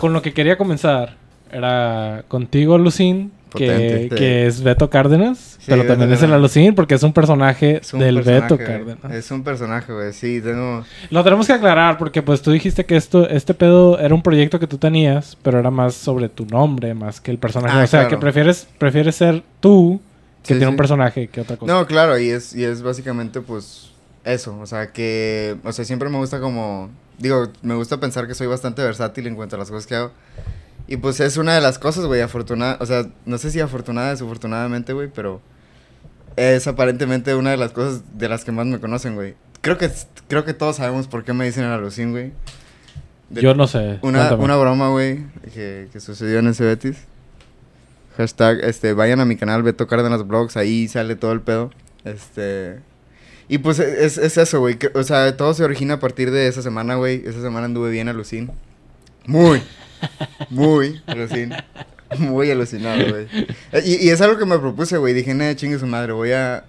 con lo que quería comenzar era contigo, Lucín, que, es Beto Cárdenas, Sí, pero también es el. Alucín porque es un personaje Es un del personaje, Beto güey. Cárdenas. Es un personaje, güey. Sí, tengo... Lo tenemos que aclarar porque pues tú dijiste que esto, este pedo era un proyecto que tú tenías, pero era más sobre tu nombre, más que el personaje. Ah, o sea, claro. que prefieres, prefieres ser tú que Sí, tiene un personaje que otra cosa. No, claro, y es, y es básicamente, pues, eso. O sea, que... O sea, siempre me gusta como... Digo, me gusta pensar que soy bastante versátil en cuanto a las cosas que hago. Y pues es una de las cosas, güey, afortunada... O sea, no sé si afortunada, desafortunadamente, güey, pero... Es aparentemente una de las cosas de las que más me conocen, güey. Creo que, creo que todos sabemos por qué me dicen el alucín, güey. Yo no sé. Una, una broma, güey, que, que sucedió en ese Betis. Hashtag, este, vayan a mi canal, Beto Cárdenas Vlogs, ahí sale todo el pedo. Este... Y pues es, es eso, güey. O sea, todo se origina a partir de esa semana, güey. Esa semana anduve bien alucin. Muy, muy alucin. Muy alucinado, güey. Eh, Y, es algo que me propuse, güey. Dije, nah, chingue su madre, voy a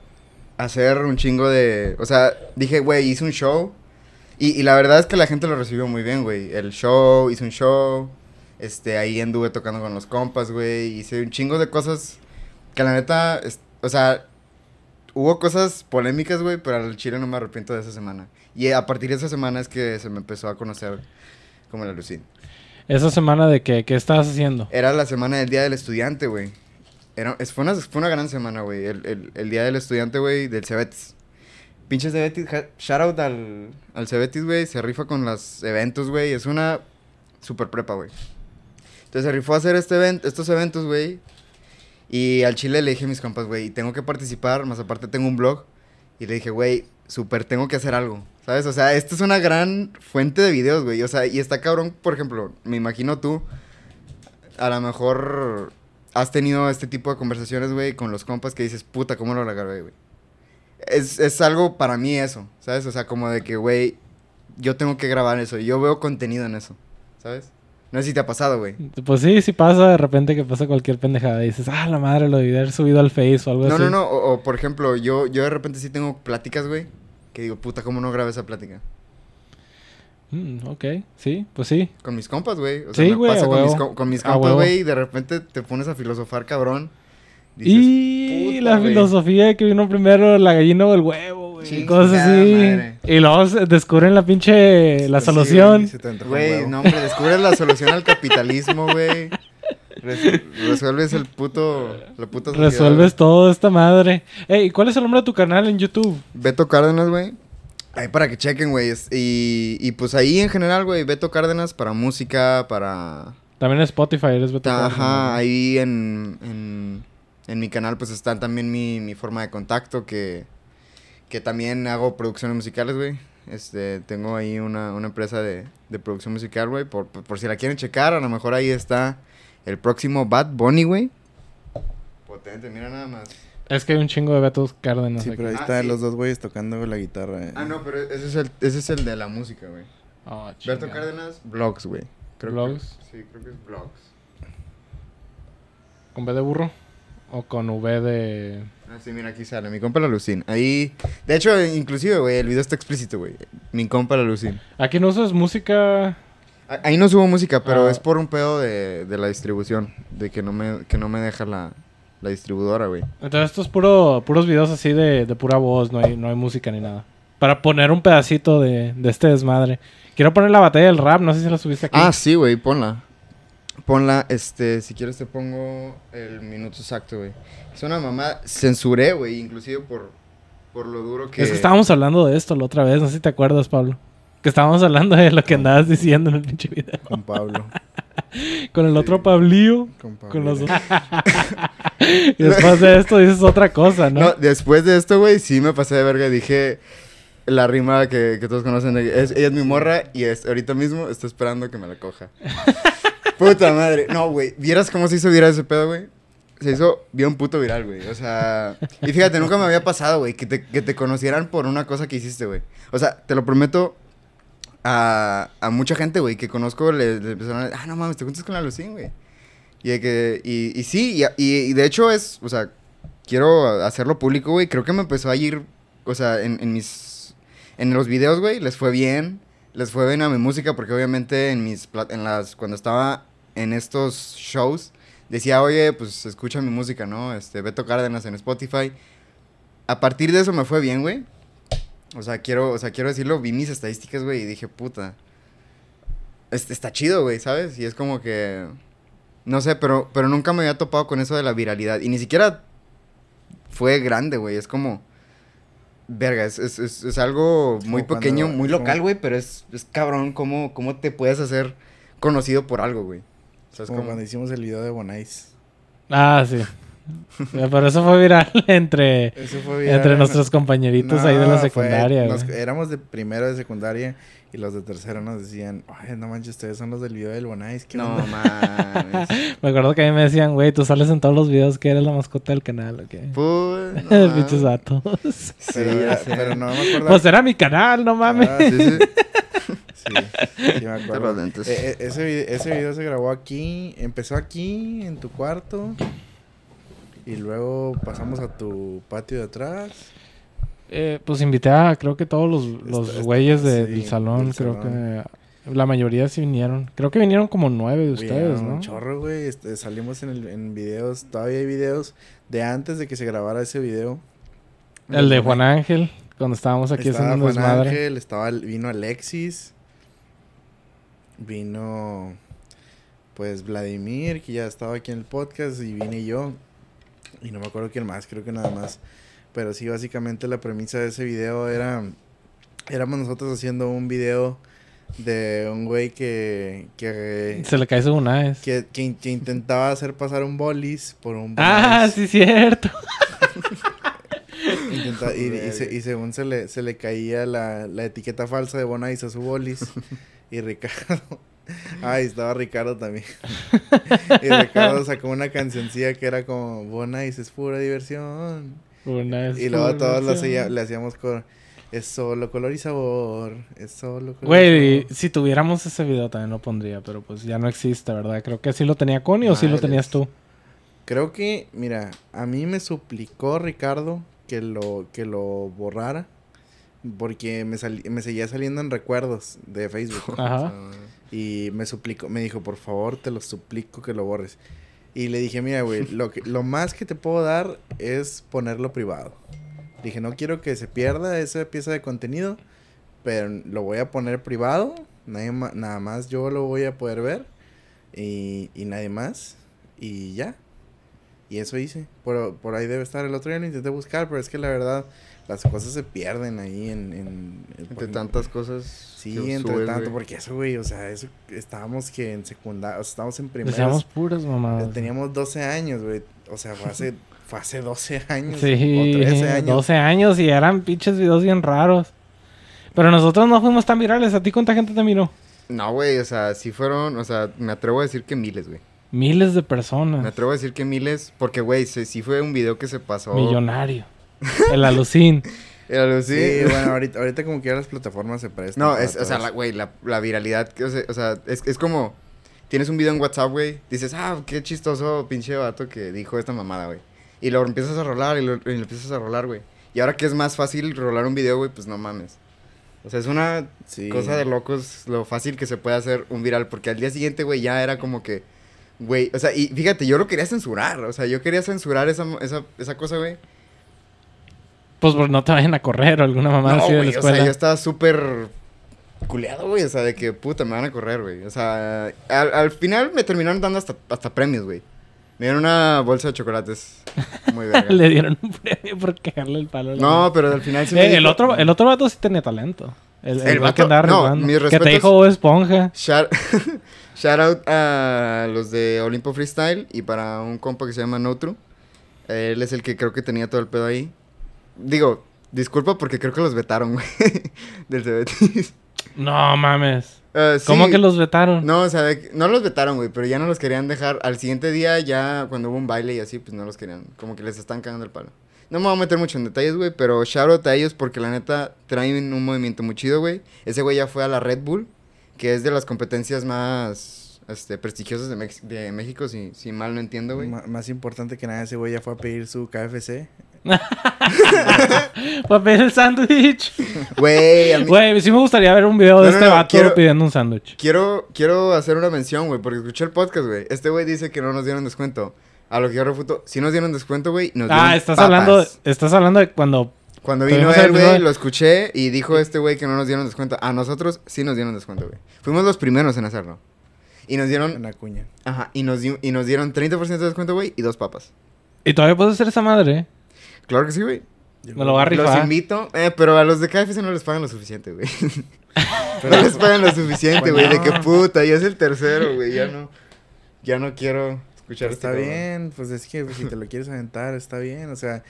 hacer un chingo de... O sea, dije, güey, hice un show. Y, y la verdad es que la gente lo recibió muy bien, güey. El show, hice un show. Este, ahí anduve tocando con los compas, güey. Hice un chingo de cosas que la neta, es- o sea, hubo cosas polémicas, güey, pero al chile no me arrepiento de esa semana. Y a partir de esa semana es que se me empezó a conocer como la Lucín. Esa semana de que, ¿qué estabas haciendo? Era la semana del Día del Estudiante, güey. Era, es, fue, una, fue una gran semana, güey. El, el, el Día del Estudiante, güey, del Cebetis. Pinches Cebetis, ja- shout out al, al Cebetis, güey. Se rifa con los eventos, güey. Es una super prepa, güey. Entonces se rifó a hacer este event, estos eventos, güey. Y al chile le dije a mis compas, güey, tengo que participar, más aparte tengo un blog. Y le dije, güey, súper tengo que hacer algo, ¿sabes? O sea, esta es una gran fuente de videos, güey. O sea, y está cabrón, por ejemplo, me imagino tú, a lo mejor has tenido este tipo de conversaciones, güey, con los compas que dices, puta, ¿cómo lo grabé, güey? Es, es algo para mí eso, ¿sabes? O sea, como de que, güey, yo tengo que grabar eso. Yo veo contenido en eso, ¿sabes? No sé si te ha pasado, güey. Pues sí, sí pasa de repente que pasa cualquier pendejada y dices, ah, la madre, lo debí haber subido al Face o algo No, así. no, no. O, o, por ejemplo, yo, yo de repente sí tengo pláticas, güey. Que digo, puta, ¿cómo no grabé esa plática? Mm, ok, sí, pues sí. Con mis compas, güey. O sea, Sí, me güey, pasa a con mis, con mis compas, güey. Y de repente te pones a filosofar, cabrón. Dices, y "Puta, la güey". filosofía que vino primero la gallina o el huevo, güey. Cosas así. madre. Y luego descubren la pinche, la Sí, solución. Güey, no, hombre, descubres la solución al capitalismo, güey. Res- resuelves el puto. La puta sociedad, Resuelves todo esta madre. Ey, ¿y cuál es el nombre de tu canal en YouTube? Beto Cárdenas, güey. Ahí para que chequen, güey. Y, y pues ahí en general, güey, Beto Cárdenas para música, para... También en Spotify, eres Beto Ajá, Cárdenas. ahí en, en, en mi canal pues está también mi, mi forma de contacto, que, que también hago producciones musicales, güey. Este, tengo ahí una, una empresa de, de producción musical, güey, por, por, por si la quieren checar, a lo mejor ahí está el próximo Bad Bunny, güey. Potente, mira nada más. Es que hay un chingo de Betos Cárdenas Sí, aquí. pero ahí Ah, están sí. los dos güeyes tocando la guitarra. eh. Ah, no, pero ese es el, ese es el de la música, güey. Oh, Berto chinga. Cárdenas, Vlogs, güey. ¿Vlogs? sí, creo que es Vlogs. ¿Con B de burro? ¿O con V de...? Ah, sí, mira, aquí sale. Mi compa la Lucín. Ahí. De hecho, inclusive, güey, el video está explícito, güey. Mi compa la Lucín. Aquí no usas música... Ahí no subo música, pero Ah. es por un pedo de, de la distribución. De que no me, que no me deja la, la distribuidora, güey. Entonces esto es puro, puros videos así de, de pura voz, no hay, no hay música ni nada. Para poner un pedacito de, de este desmadre. Quiero poner la batalla del rap, no sé si la subiste aquí. Ah, sí, güey, ponla. Ponla, este, si quieres te pongo el minuto exacto, güey. Es una mamá. Censuré, güey, inclusive por, por lo duro que. Es que estábamos hablando de esto la otra vez, no sé si te acuerdas, Pablo. Que estábamos hablando de lo que andabas diciendo en el pinche video. Con Pablo. Con el otro Pablillo. Con Pablo. Con los dos. y después de esto dices otra cosa, ¿no? No, después de esto, güey, sí me pasé de verga. Dije la rima que, que todos conocen. es, ella es mi morra y es, ahorita mismo está esperando que me la coja. Puta madre. No, güey. ¿Vieras cómo se hizo viral ese pedo, güey? Se hizo bien puto viral, güey. O sea... Y fíjate, nunca me había pasado, güey, que te, que te conocieran por una cosa que hiciste, güey. O sea, te lo prometo a, a mucha gente, güey, que conozco, le, empezaron a ah, no mames, te juntas con la Lucín, güey. Y, de que, y, y sí, y, y- de hecho es, o sea, quiero hacerlo público, güey. Creo que me empezó a ir, o sea, en, en mis, en los videos, güey, les fue bien. les fue bien a mi música porque obviamente en mis en las cuando estaba en estos shows decía, "Oye, pues escucha mi música, ¿no? Este, Beto Cárdenas en Spotify." A partir de eso me fue bien, güey. O sea, quiero, o sea, quiero decirlo, vi mis estadísticas, güey, y dije, "Puta, este, está chido, güey, ¿sabes?" Y es como que no sé, pero pero nunca me había topado con eso de la viralidad y ni siquiera fue grande, güey, es como Verga, es, es, es, es algo muy pequeño, cuando- muy local, güey, pero es, es cabrón cómo, cómo te puedes hacer conocido por algo, güey. O sea, es Como como- cuando hicimos el video de Bonais. Ah, sí. Pero eso fue viral entre, Eso fue viral entre en- nuestros compañeritos ahí de la fue- secundaria, nos- éramos de primero de secundaria y los de tercero nos decían, ay, no manches, ustedes son los del video del Bonais. ¿qué No onda?" mames. Me acuerdo que a mí me decían, güey, tú sales en todos los videos que eres la mascota del canal, ¿o qué? Pues, no mames. Bichos vatos. Sí, Pero, ya era- sé. pero no me acuerdo. Pues era mi canal, no mames. Ah, Sí, sí. Sí, sí me acuerdo. Eh, eh, ese, ese video se grabó aquí, empezó aquí, en tu cuarto. Y luego pasamos a tu patio de atrás. Eh, pues invité a, creo que todos los, los Está- güeyes de- sí, del salón, del creo salón. que la mayoría sí vinieron. Creo que vinieron como nueve de ustedes, era ¿no? Un chorro, güey. Este, salimos en, el, en videos, todavía hay videos de antes de que se grabara ese video. El de Juan Ángel, cuando estábamos aquí estaba haciendo un Juan desmadre. Ángel, estaba, vino Alexis, vino pues Vladimir, que ya estaba aquí en el podcast, y vine yo. Y no me acuerdo quién más, creo que nada más. Pero sí, básicamente la premisa de ese video era... Éramos nosotros haciendo un video de un güey que... que Se le cae su Bonais. que, que in- que intentaba hacer pasar un bolis por un Ah, Bonais. sí, cierto. Intenta- y, y se- y según se le, se le caía la, la etiqueta falsa de Bonais a su bolis. Y Ricardo. Ay, estaba Ricardo también. y Ricardo sacó una cancioncilla que era como Bonais es pura diversión. Bonais y luego todos lo hacía- le hacíamos con es solo color y sabor. Es solo color y Güey, sabor". si tuviéramos ese video también lo pondría, pero pues ya no existe, ¿verdad? Creo que sí lo tenía Connie o sí lo tenías tú. Creo que, mira, a mí me suplicó Ricardo que lo, que lo borrara. Porque me, sali- me seguía saliendo en recuerdos de Facebook. Ajá. Y me suplicó, me dijo, por favor, te lo suplico que lo borres. Y le dije, mira, güey, lo, que, lo más que te puedo dar es ponerlo privado. Dije, no quiero que se pierda esa pieza de contenido, pero lo voy a poner privado. Nadie ma- nada más yo lo voy a poder ver. Y, y nadie más. Y ya. Y eso hice. Por, por ahí debe estar. El otro día lo intenté buscar, pero es que la verdad, las cosas se pierden ahí en... en- Entre en- tantas cosas. Sí, entre subes, tanto, porque eso, güey, o sea, eso estábamos que en secundaria, o sea, estábamos en primeros. Decíamos puras mamadas. Teníamos 12 años, güey. O sea, fue hace, fue hace 12 años. Sí, o 13 años. 12 años y eran pinches videos bien raros. Pero nosotros no fuimos tan virales. ¿A ti cuánta gente te miró? No, güey, o sea, sí fueron, o sea, me atrevo a decir que miles, güey. Miles de Me personas. atrevo a decir que miles, porque, güey, sí, sí fue un video que se pasó. Millonario. El alucin. Era algo así. Sí, bueno, ahorita, ahorita como que ya las plataformas se prestan. No, es, o sea, todo la- güey, la, la viralidad, que, o sea, o sea, es, es como, tienes un video en WhatsApp, güey, dices, ah, qué chistoso pinche vato que dijo esta mamada, güey. Y lo empiezas a rolar y lo, y lo empiezas a rolar, güey. Y ahora que es más fácil rolar un video, güey, pues no mames. O sea, es una Sí. cosa de locos lo fácil que se puede hacer un viral, porque al día siguiente, güey, ya era como que, güey, o sea, y fíjate, yo lo quería censurar, o sea, yo quería censurar esa, esa, esa cosa, güey. Pues por no te vayan a correr o alguna mamá No, así de la güey, o escuela. sea, yo estaba súper culeado, güey. O sea, de que puta, me van a correr, güey. O sea, al, al final me terminaron dando hasta, hasta premios, güey. Me dieron una bolsa de chocolates. Muy verga. Le dieron un premio por cagarle el palo. la No, pero al final sí me Eh, el, dijo- otro, el otro vato sí tenía talento. El, el, El vato- no, Que te dijo Esponja. Shout, shout out a los de Olimpo Freestyle y para un compa que se llama Notru. Él es el que creo que tenía todo el pedo ahí. Digo, disculpa porque creo que los vetaron, güey. del Cebetis. No mames. Sí. ¿Cómo que los vetaron? No, o sea, de no los vetaron, güey, pero ya no los querían dejar. Al siguiente día, ya cuando hubo un baile y así, pues no los querían. Como que les están cagando el palo. No me voy a meter mucho en detalles, güey, pero shout out a ellos porque la neta traen un movimiento muy chido, güey. Ese güey ya fue a la Red Bull, que es de las competencias más este, prestigiosos de, Mex- de México, si, si mal no entiendo, güey. Más importante que nada, ese güey ya fue a pedir su KFC. Para pedir el sándwich. Güey, a mí- Güey, sí me gustaría ver un video de No, este no, vato quiero- pidiendo un sándwich. Quiero, quiero hacer una mención, güey, porque escuché el podcast, güey. Este güey dice que no nos dieron descuento. A lo que yo refuto, si nos dieron descuento, güey, nos dieron Ah, estás papas. hablando, estás hablando de cuando... Cuando vino el él, güey, lo escuché y dijo este güey que no nos dieron descuento. A nosotros sí nos dieron descuento, güey. Fuimos los primeros en hacerlo. Y nos dieron, Acuña. ajá, y nos, di- y nos dieron 30% de descuento, güey, y dos papas. Y todavía puedes hacer esa madre, ¿eh? Claro que sí, güey. Me lo va a Los rifar. invito, eh, pero a los de KFC no les pagan lo suficiente, güey. no les pagan lo suficiente, güey, de que puta, ya es el tercero, güey, ya no, ya no quiero escuchar Está este cabrón. bien, pues es que pues, si te lo quieres aventar, está bien. O sea,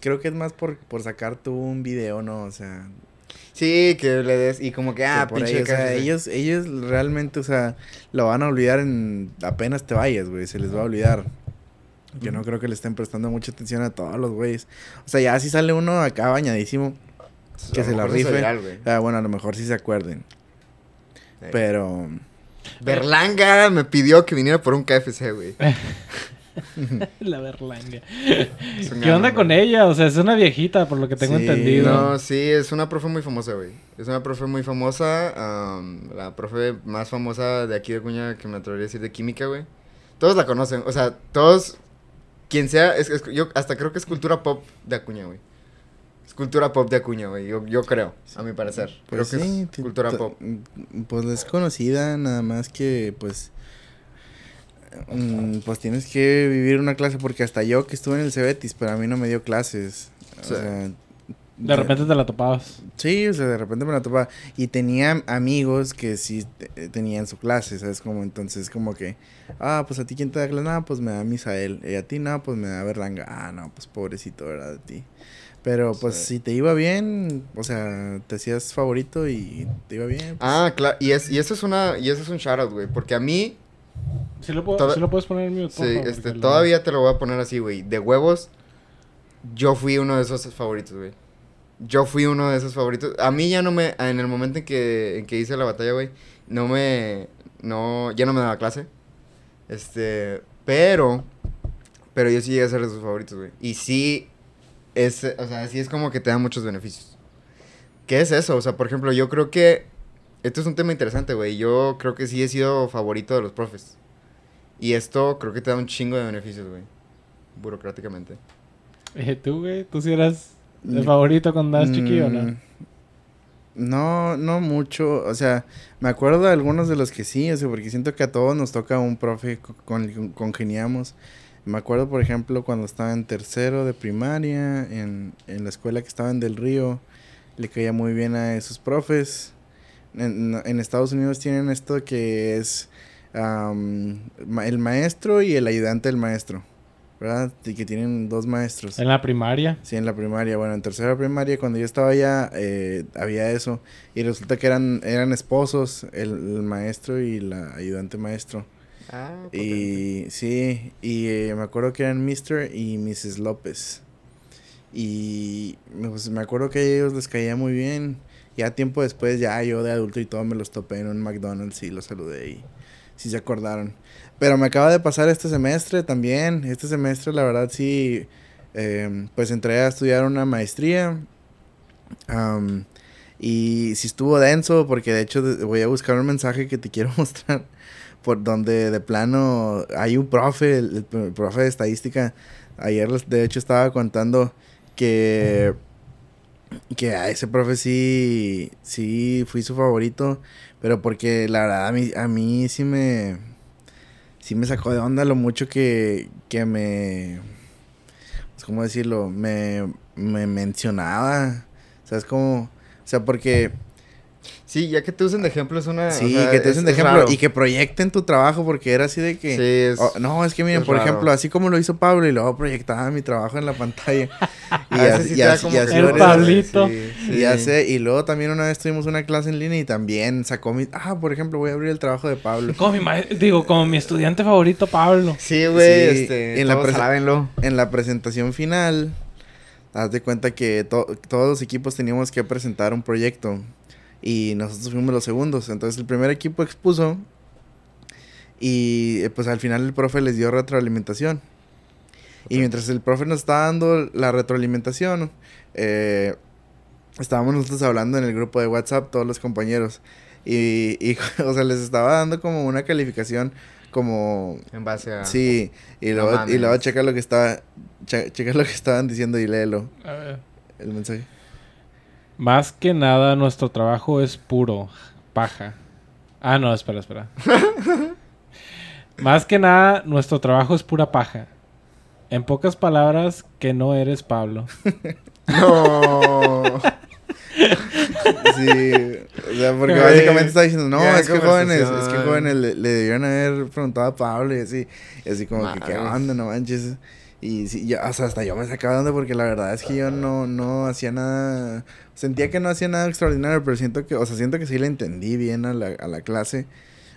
creo que es más por, por sacar tú un video, ¿no? O sea, Sí, que le des, y como que, ah, que por pinche ahí, o sea, KFC. ellos, ellos realmente, o sea, lo van a olvidar en apenas te vayas, güey, se les va a olvidar. Yo no creo que le estén prestando mucha atención a todos los güeyes. O sea, ya si sale uno acá bañadísimo, que A lo se la rife. viral, ah, bueno, a lo mejor sí se acuerden. Sí. Pero, Berlanga me pidió que viniera por un KFC, güey. La berlanga. ¿Qué onda con ella? O sea, es una viejita, por lo que tengo Sí, entendido. No, sí, es una profe muy famosa, güey. Es una profe muy famosa. am, la profe más famosa de aquí de Cuña, que me atrevería a decir de química, güey. Todos la conocen. O sea, todos. Quien sea. Es, es- yo hasta creo que es cultura pop de Acuña, güey. Es cultura pop de Acuña, güey. Yo, yo creo, a mi parecer. pues creo que es cultura pop. Pues es conocida, nada más que, pues, mm, pues tienes que vivir una clase, porque hasta yo que estuve en el Cebetis, pero a mí no me dio clases. O Sí. sea, De repente te la topabas. Sí, o sea, de repente me la topaba. Y tenía amigos que sí te- tenían su clase, ¿sabes? Como entonces, como que, ah, pues a ti quién te da clase, no, pues me da Misael. Y a ti, no, pues me da Berlanga. Ah, no, pues pobrecito, ¿verdad? De ti. Pero pues Sí. si te iba bien, o sea, te hacías favorito y te iba bien. pues, Ah, claro. Y, es, y eso es una. Y eso es un shoutout, güey. Porque a mí. ¿Sí lo, puedo- Toda- sí lo puedes poner en mute, Sí, favor? este, lo- todavía te lo voy a poner así, güey. De huevos, yo fui uno de esos favoritos, güey. Yo fui uno de esos favoritos. A mí ya no me, en el momento en que, en que hice la batalla, güey, no me, no, ya no me daba clase. Este, pero, pero yo sí llegué a ser de sus favoritos, güey. Y sí, es, o sea, sí es como que te da muchos beneficios. ¿Qué es eso? O sea, por ejemplo, yo creo que, esto es un tema interesante, güey. Yo creo que sí he sido favorito de los profes. Y esto creo que te da un chingo de beneficios, güey. Burocráticamente. Eh, ¿Tú, güey? ¿Tú sí eras el Mm, favorito cuando eras chiquillo o no? Mm, No, no mucho. O sea, me acuerdo de algunos de los que sí, o sea, porque siento que a todos nos toca un profe co- con el que congeniamos. Me acuerdo, por ejemplo, cuando estaba en tercero de primaria, en, en la escuela que estaba en Del Río, le caía muy bien a esos profes. En, en Estados Unidos tienen esto que es el maestro y el ayudante del maestro, ¿verdad? Y que tienen dos maestros. En la primaria. Sí, en la primaria. Bueno, en tercera primaria, cuando yo estaba allá, eh, había eso. Y resulta que eran, eran esposos, el, el maestro y la ayudante maestro. Ah, Y sí, y eh, me acuerdo que eran Mr. y Mrs. López. Y pues, me acuerdo que a ellos les caía muy bien. Ya tiempo después, ya yo de adulto y todo, me los topé en un McDonald's y los saludé y sí se acordaron. Pero me acaba de pasar este semestre también. Este semestre, la verdad, sí, eh, pues entré a estudiar una maestría. Y sí estuvo denso, porque de hecho voy a buscar un mensaje que te quiero mostrar. Por donde de plano hay un profe, el, profe de estadística. Ayer, de hecho, estaba contando que que a ese profe sí, sí fui su favorito, pero porque la verdad a mí, a mí sí me, sí me sacó de onda lo mucho que, que me, pues, ¿cómo decirlo? Me, me mencionaba, ¿sabes cómo? O sea, porque Sí, ya que te usen de ejemplo es una... sí, o sea, que te es- usen de ejemplo raro. y que proyecten tu trabajo porque era así de que... Sí, es... Oh, no, es que miren, es por raro. ejemplo, así como lo hizo Pablo y luego proyectaba mi trabajo en la pantalla. y así, sí y te da así- El Pablito. Y sé, y luego también una vez tuvimos una clase en línea y también sacó mi... Ah, por ejemplo, voy a abrir el trabajo de Pablo. Como mi ma- digo, como mi estudiante favorito, Pablo. Sí, güey, Sí, este... en la todos alábenlo. En la presentación final, haz de cuenta que to- todos los equipos teníamos que presentar un proyecto y nosotros fuimos los segundos. Entonces el primer equipo expuso Y eh, pues al final el profe les dio retroalimentación. Y mientras el profe nos estaba dando la retroalimentación, eh, estábamos nosotros hablando en el grupo de WhatsApp, todos los compañeros. Y, y, o sea, les estaba dando como una calificación como... En base a... Sí, y No luego, y luego checa lo que estaba... che- checa lo que estaban diciendo y léelo, A ver. el mensaje. Más que nada, nuestro trabajo es puro. Paja. Ah, no, espera, espera. Más que nada, nuestro trabajo es pura paja. En pocas palabras, que no eres Pablo. No. Sí, o sea, porque básicamente está diciendo, no, es que jóvenes, es que jóvenes le, le debieron haber preguntado a Pablo y así, y así como que, ¿qué onda, no manches? Y sí, ya, o sea, hasta yo me sacaba de onda porque la verdad es que yo no, no hacía nada, sentía que no hacía nada extraordinario, pero siento que, o sea, siento que sí le entendí bien a la, a la clase,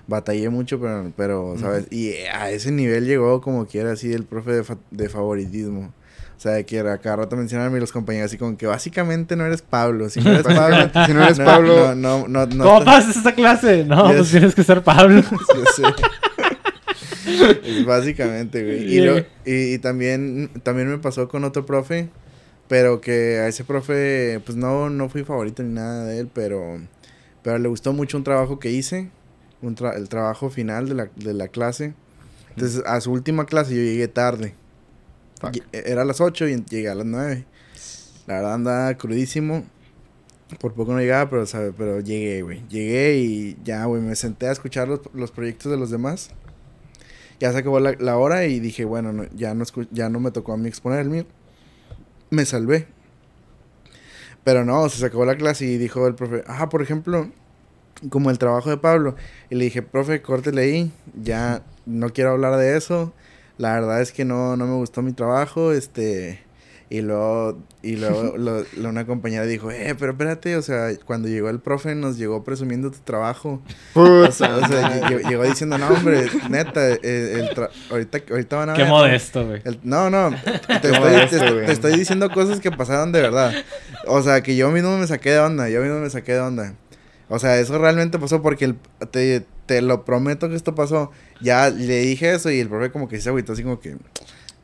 batallé mucho, pero, pero ¿sabes? Y a ese nivel llegó como quiera así el profe de, fa- de favoritismo. O sea, que era cada rato mencionarme los compañeros así como que básicamente no eres Pablo. Si no eres Pablo, si no eres Pablo- No, no, no. no ¿Cómo pasas esta clase? No, Yes. pues tienes que ser Pablo. Yo sé. Básicamente, güey. Y, lo- y, y también, también me pasó con otro profe, pero que a ese profe, pues no, no fui favorito ni nada de él, pero, pero le gustó mucho un trabajo que hice, un tra- el trabajo final de la, de la clase. Entonces, a su última clase yo llegué tarde. Fuck. Era a las 8 y llegué a las 9. La verdad andaba crudísimo. Por poco no llegaba, pero, sabe, pero llegué, güey. Llegué y ya, güey, me senté a escuchar los, los proyectos de los demás. Ya se acabó la, la hora y dije, bueno, no- ya, no ya no me tocó a mí exponer el mío. Me salvé. Pero no, se acabó la clase y dijo el profe, ah, por ejemplo, como el trabajo de Pablo. Y le dije, profe, córtele ahí, ya no quiero hablar de eso. La verdad es que no, no me gustó mi trabajo, este... Y luego, y luego lo- lo- una compañera dijo, eh, pero espérate, o sea, cuando llegó el profe nos llegó presumiendo tu trabajo. O sea, o sea, lle- lle- llegó diciendo, no, hombre, neta, eh, el tra- ahorita, ahorita van a Qué ver". modesto, güey. El- no, no, te estoy, modesto, te- te estoy diciendo cosas que pasaron de verdad. O sea, que yo mismo me saqué de onda, yo mismo me saqué de onda. O sea, eso realmente pasó porque el- te, te lo prometo que esto pasó. Ya le dije eso y el profe como que se agüitó así como que...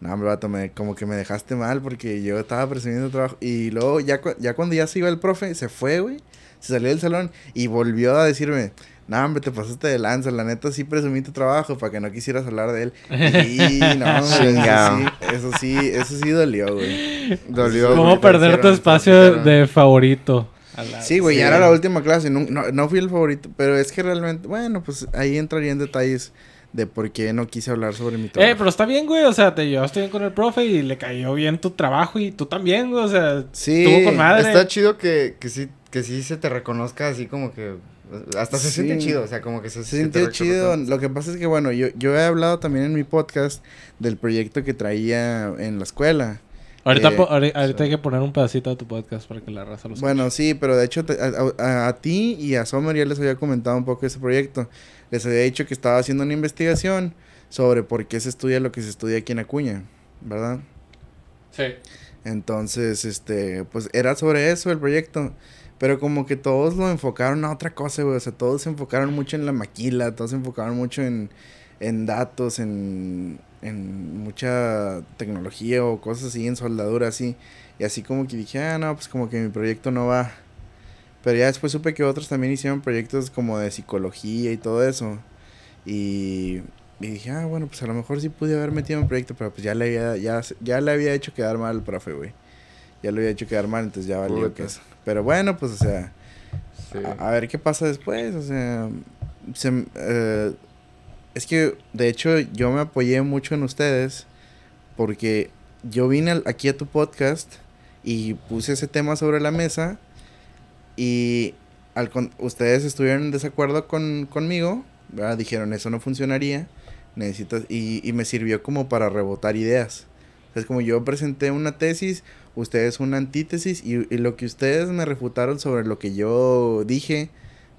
No, hombre, vato, me, como que me dejaste mal porque yo estaba presumiendo trabajo. Y luego, ya, cu- ya cuando ya se iba el profe, se fue, güey. Se salió del salón y volvió a decirme... No, hombre, te pasaste de lanza. La neta sí presumí tu trabajo para que no quisieras hablar de él. Y no, hombre, eso sí, eso sí, eso sí dolió, güey. Dolió. ¿Cómo güey, perder tu espacio de favorito? La- Sí, güey, Sí. ya era la última clase. No, no, no fui el favorito, pero es que realmente, bueno, pues ahí entraría en detalles de por qué no quise hablar sobre mi trabajo. Eh, pero está bien, güey. O sea, te llevaste bien con el profe y le cayó bien tu trabajo y tú también, güey. O sea, Sí, estuvo con madre. Está chido que, que sí, que sí se te reconozca así como que hasta se Sí. siente chido, o sea, como que se, Se se te sintió chido. Lo que pasa es que, bueno, yo, yo he hablado también en mi podcast del proyecto que traía en la escuela. Ahorita, Eh, po- ahorita hay que poner un pedacito de tu podcast para que la raza lo escuche. Bueno, sí, pero de hecho te- a, a- a ti y a Sommer ya les había comentado un poco de ese proyecto. Les había dicho que estaba haciendo una investigación sobre por qué se estudia lo que se estudia aquí en Acuña, ¿verdad? Sí. Entonces, este, pues era sobre eso el proyecto. Pero como que todos lo enfocaron a otra cosa, güey. O sea, todos se enfocaron mucho en la maquila, todos se enfocaron mucho en, en datos, en, en mucha tecnología o cosas así, en soldadura así. Y así como que dije, ah, no, pues como que mi proyecto no va. Pero ya después supe que otros también hicieron proyectos como de psicología y todo eso. Y, y dije, ah, bueno, pues a lo mejor sí pude haber metido en proyecto, pero pues ya le había, ya, ya le había hecho quedar mal al profe, güey. Ya lo había hecho quedar mal, entonces ya valió que eso. Pero bueno, pues, o sea, Sí. a, a ver qué pasa después, o sea, se- eh, es que de hecho yo me apoyé mucho en ustedes porque yo vine al- aquí a tu podcast y puse ese tema sobre la mesa y al con- ustedes estuvieron en desacuerdo con, conmigo, dijeron eso no funcionaría, necesitas y, y me sirvió como para rebotar ideas. Es como yo presenté una tesis, ustedes una antítesis y, y lo que ustedes me refutaron sobre lo que yo dije,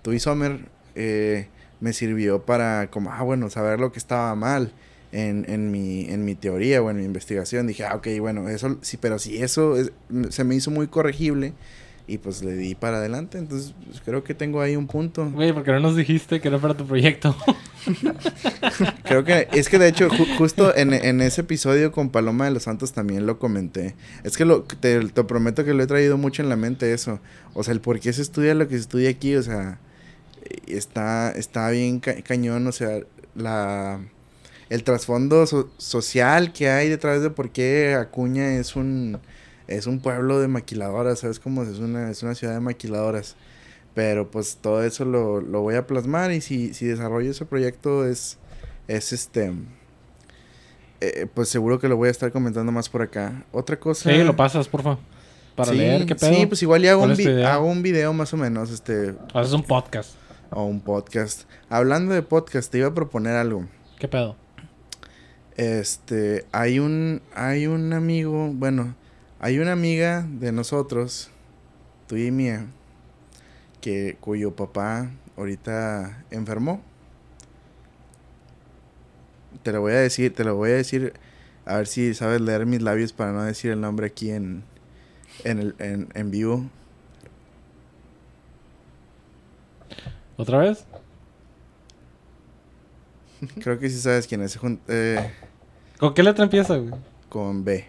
tú y Sommer, eh, me sirvió para como, ah, bueno, saber lo que estaba mal en, en, mi, en mi teoría o en mi investigación. Dije, ah, ok, bueno, eso sí, pero si eso es- se me hizo muy corregible, Y pues le di para adelante. Entonces pues, creo que tengo ahí un punto. Güey, porque no nos dijiste que era para tu proyecto. Creo que es que de hecho ju- justo en, en ese episodio con Paloma de los Santos también lo comenté. Es que lo, te, te prometo que lo he traído mucho en la mente eso. O sea, el por qué se estudia lo que se estudia aquí, o sea, está, está bien ca- cañón, o sea, la, el trasfondo so- social que hay detrás de por qué Acuña es un, es un pueblo de maquiladoras, ¿sabes cómo? Es una, es una ciudad de maquiladoras. Pero pues todo eso lo, lo voy a plasmar y si, si desarrollo ese proyecto es, es este... eh, pues seguro que lo voy a estar comentando más por acá. Otra cosa... Sí, lo pasas, porfa. Para Sí, leer, ¿qué pedo? Sí, pues igual ya hago ¿Cuál un, hago un video más o menos, este, Haces un podcast. o un podcast. Hablando de podcast, te iba a proponer algo. ¿Qué pedo? Este, hay un, hay un amigo, bueno, hay una amiga de nosotros, tuya y mía, que, cuyo papá ahorita enfermó. Te lo voy a decir, te lo voy a decir, a ver si sabes leer mis labios para no decir el nombre aquí en, en, el, en, en vivo. ¿Otra vez? Creo que sí sabes quién es, eh, ¿Con qué letra empieza, güey? con B,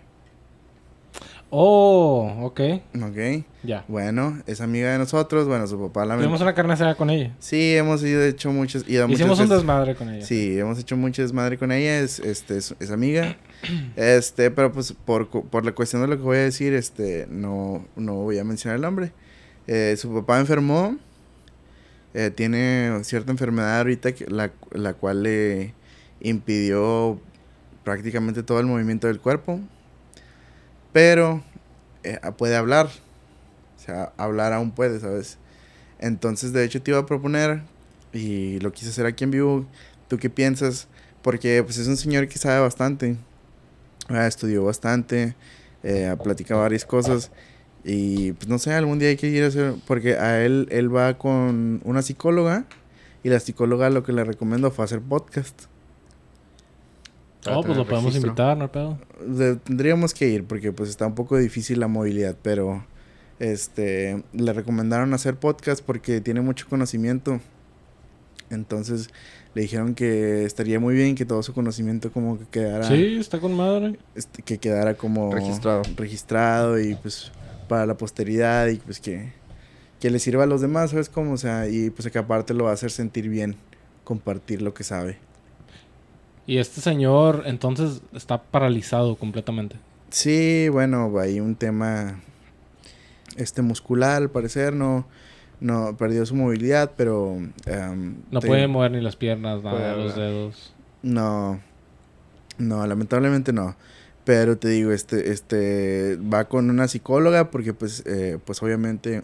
Oh, ok. ¿ok? Ya. Bueno, es amiga de nosotros, bueno, su papá la Tuvimos una carne asada con ella. Sí, hemos ido hecho muchos ido a muchas Hicimos un desmadre con ella. Sí, hemos hecho mucho desmadre con ella, es, este, es, es amiga. Este, pero pues por, por la cuestión de lo que voy a decir, este, no, no voy a mencionar el nombre. Eh, su papá enfermó, eh, tiene cierta enfermedad ahorita, que, la, la cual le impidió prácticamente todo el movimiento del cuerpo. Pero eh, puede hablar. O sea, hablar aún puede, ¿sabes? Entonces, de hecho, te iba a proponer, y lo quise hacer aquí en vivo, ¿tú qué piensas? Porque pues es un señor que sabe bastante, ah, estudió bastante, eh, ha platicado varias cosas, y pues no sé, algún día hay que ir a hacer, porque a él, él va con una psicóloga, y la psicóloga lo que le recomendó fue hacer podcast. Oh, pues lo podemos registro. invitar, no pedo. De- tendríamos que ir porque pues está un poco difícil la movilidad, pero este le recomendaron hacer podcast porque tiene mucho conocimiento. Entonces le dijeron que estaría muy bien que todo su conocimiento como que quedara Sí, está con madre. este, que quedara como Registrado. registrado y pues para la posteridad y pues que que le sirva a los demás, ¿sabes cómo? O sea, y pues que aparte lo va a hacer sentir bien compartir lo que sabe. Y este señor, entonces, está paralizado completamente. Sí, bueno, hay un tema este muscular, al parecer, no, no perdió su movilidad, pero No te- puede mover ni las piernas, nada, los dedos. No, no, lamentablemente no. Pero te digo, este, este, va con una psicóloga porque pues, eh, pues obviamente,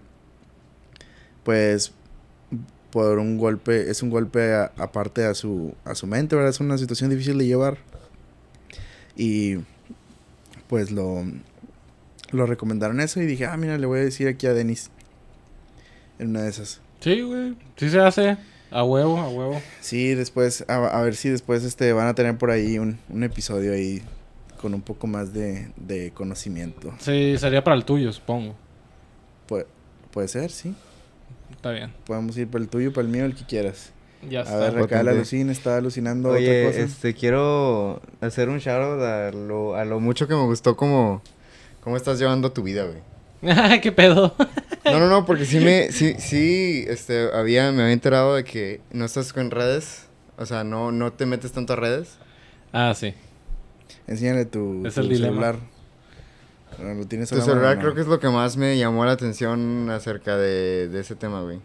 pues, por un golpe, es un golpe a- aparte a su, a su mente, ¿verdad? Es una situación difícil de llevar. Y pues lo, lo recomendaron eso y dije, ah, mira, le voy a decir aquí a Denis. En una de esas. Sí, güey. Sí se hace. A huevo, a huevo. Sí, después, a, a ver si después este van a tener por ahí un, un episodio ahí con un poco más de, de conocimiento. Sí, sería para el tuyo, supongo. Puede, puede ser, sí. Está bien. Podemos ir para el tuyo, para el mío, el que quieras. Ya A está. ver, acá la. Lucina está alucinando Oye, otra cosa. este, quiero hacer un shoutout a lo, a lo mucho que me gustó como, cómo estás llevando tu vida, güey. ¿Qué pedo? No, no, no, porque sí me, sí, sí, este, había, me había enterado de que no estás con redes, o sea, no, no te metes tanto a redes. ah, sí. Enséñale tu, Es tu el dilema. Ah, Lo tienes a Tu mano, celular creo que es lo que más me llamó la atención acerca de, de ese tema, güey.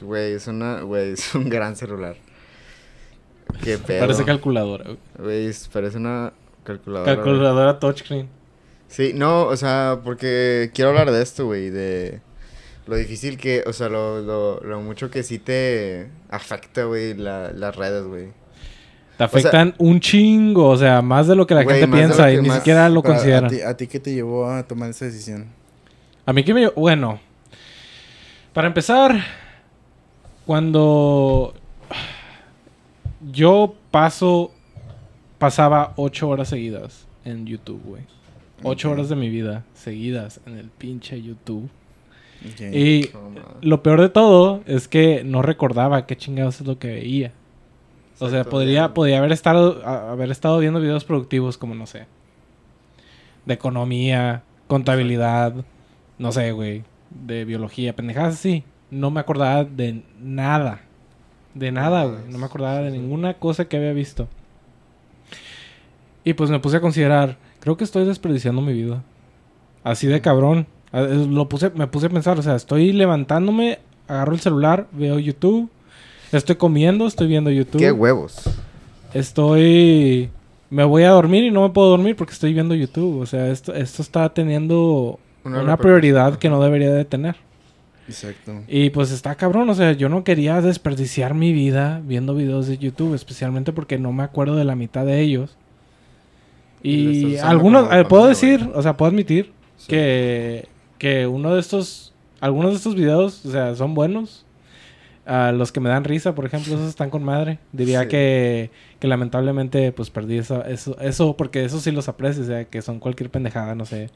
Güey, es una, güey, es un gran celular. Qué pedo. Parece calculadora. güey. Güey, es- parece una calculadora. Calculadora touchscreen. Sí, no, o sea, porque quiero hablar de esto, güey, de lo difícil que, o sea, lo, lo, lo mucho que sí te afecta, güey, la, las redes, güey. Te afectan un chingo, o sea, más de lo que la gente piensa y ni siquiera lo consideran. ¿A ti, ¿A ti qué te llevó a tomar esa decisión? A mí que me... Bueno. Para empezar, cuando yo paso... Pasaba ocho horas seguidas en YouTube, güey. Ocho horas de mi vida seguidas en el pinche YouTube. Y lo peor de todo es que no recordaba qué chingados es lo que veía. O sea, podría, podría haber estado haber estado viendo videos productivos como, no sé, de economía, contabilidad, no sé, güey, de biología, pendejadas así. No me acordaba de nada. De nada, güey. No me acordaba de ninguna cosa que había visto. Y pues me puse a considerar, creo que estoy desperdiciando mi vida. Así de cabrón. Lo puse, me puse a pensar, o sea, estoy levantándome, agarro el celular, veo YouTube, estoy comiendo, estoy viendo YouTube. Qué huevos. Estoy. Me voy a dormir y no me puedo dormir porque estoy viendo YouTube. O sea, esto, esto está teniendo Una prioridad que no debería de tener. Exacto. Y pues está cabrón. O sea, yo no quería desperdiciar mi vida viendo videos de YouTube, especialmente porque no me acuerdo de la mitad de ellos. Y algunos, eh, puedo decir, o sea, puedo admitir Sí. que, que uno de estos, algunos de estos videos, o sea, son buenos. Ah, los que me dan risa, por ejemplo, esos están con madre. Diría Sí. que, que lamentablemente pues perdí eso, eso, eso, porque eso sí los aprecio, o sea, que son cualquier pendejada, no sé.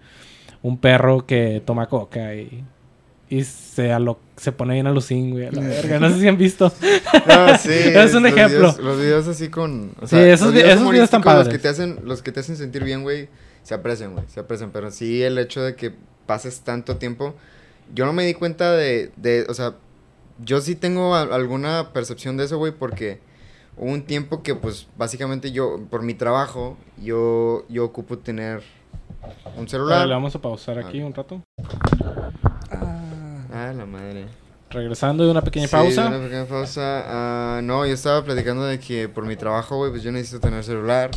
Un perro que toma coca y, y se, alo- se pone bien alucín, güey, a la verga. No sé si han visto. No, sí, Es un los ejemplo. videos- los videos así con. O Sí, esos los vi- esos videos están Los padres. que te hacen, los que te hacen sentir bien, güey, se aprecian, güey. Se aprecian. Pero sí, el hecho de que pases tanto tiempo. Yo no me di cuenta de. de o sea, yo sí tengo a- alguna percepción de eso, güey, porque hubo un tiempo que, pues, básicamente yo, por mi trabajo, yo, yo ocupo tener un celular. le vamos a pausar aquí Ah. un rato. Ah. Ah, la madre. Regresando de una pequeña Sí, pausa. Una pequeña pausa. Ah, no, yo estaba platicando de que por mi trabajo, güey, pues yo necesito tener celular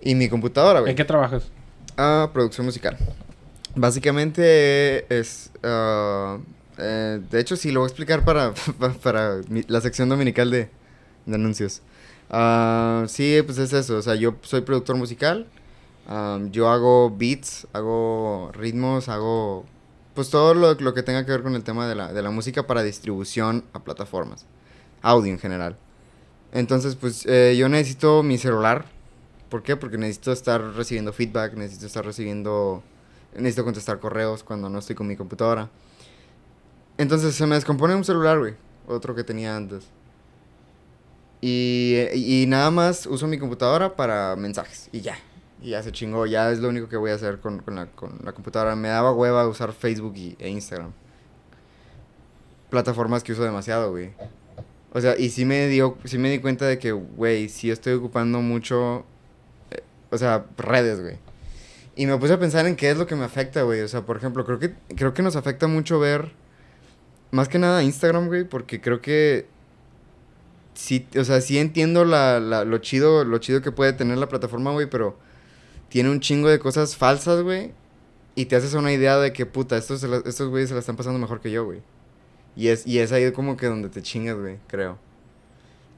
y mi computadora, güey. ¿En qué trabajas? Ah, producción musical. Básicamente es. ah, eh, de hecho, sí, lo voy a explicar para, pa- para mi- la sección dominical de, de anuncios. Ah, sí, pues es eso. O sea, yo soy productor musical. Am, yo hago beats, hago ritmos, hago. Pues todo lo, lo que tenga que ver con el tema de la, de la música para distribución a plataformas. Audio en general. Entonces, pues eh, yo necesito mi celular. ¿Por qué? Porque necesito estar recibiendo feedback, necesito estar recibiendo... Necesito contestar correos cuando no estoy con mi computadora. Entonces se me descompone un celular, güey. Otro que tenía antes. Y, y nada más uso mi computadora para mensajes. Y ya. Y ya se chingó. Ya es lo único que voy a hacer con, con la, con la computadora. Me daba hueva usar Facebook y, e Instagram. Plataformas que uso demasiado, güey. O sea, y sí me, dio, sí me di cuenta de que, güey, sí estoy ocupando mucho... eh, o sea, redes, güey. Y me puse a pensar en qué es lo que me afecta, güey. O sea, por ejemplo, creo que, creo que nos afecta mucho ver... Más que nada Instagram, güey, porque creo que... Sí, o sea, sí entiendo la, la- lo chido, lo chido que puede tener la plataforma, güey, pero tiene un chingo de cosas falsas, güey. Y te haces una idea de que, puta, estos, estos güeyes se la están pasando mejor que yo, güey. Y es, y es ahí como que donde te chingas, güey, creo.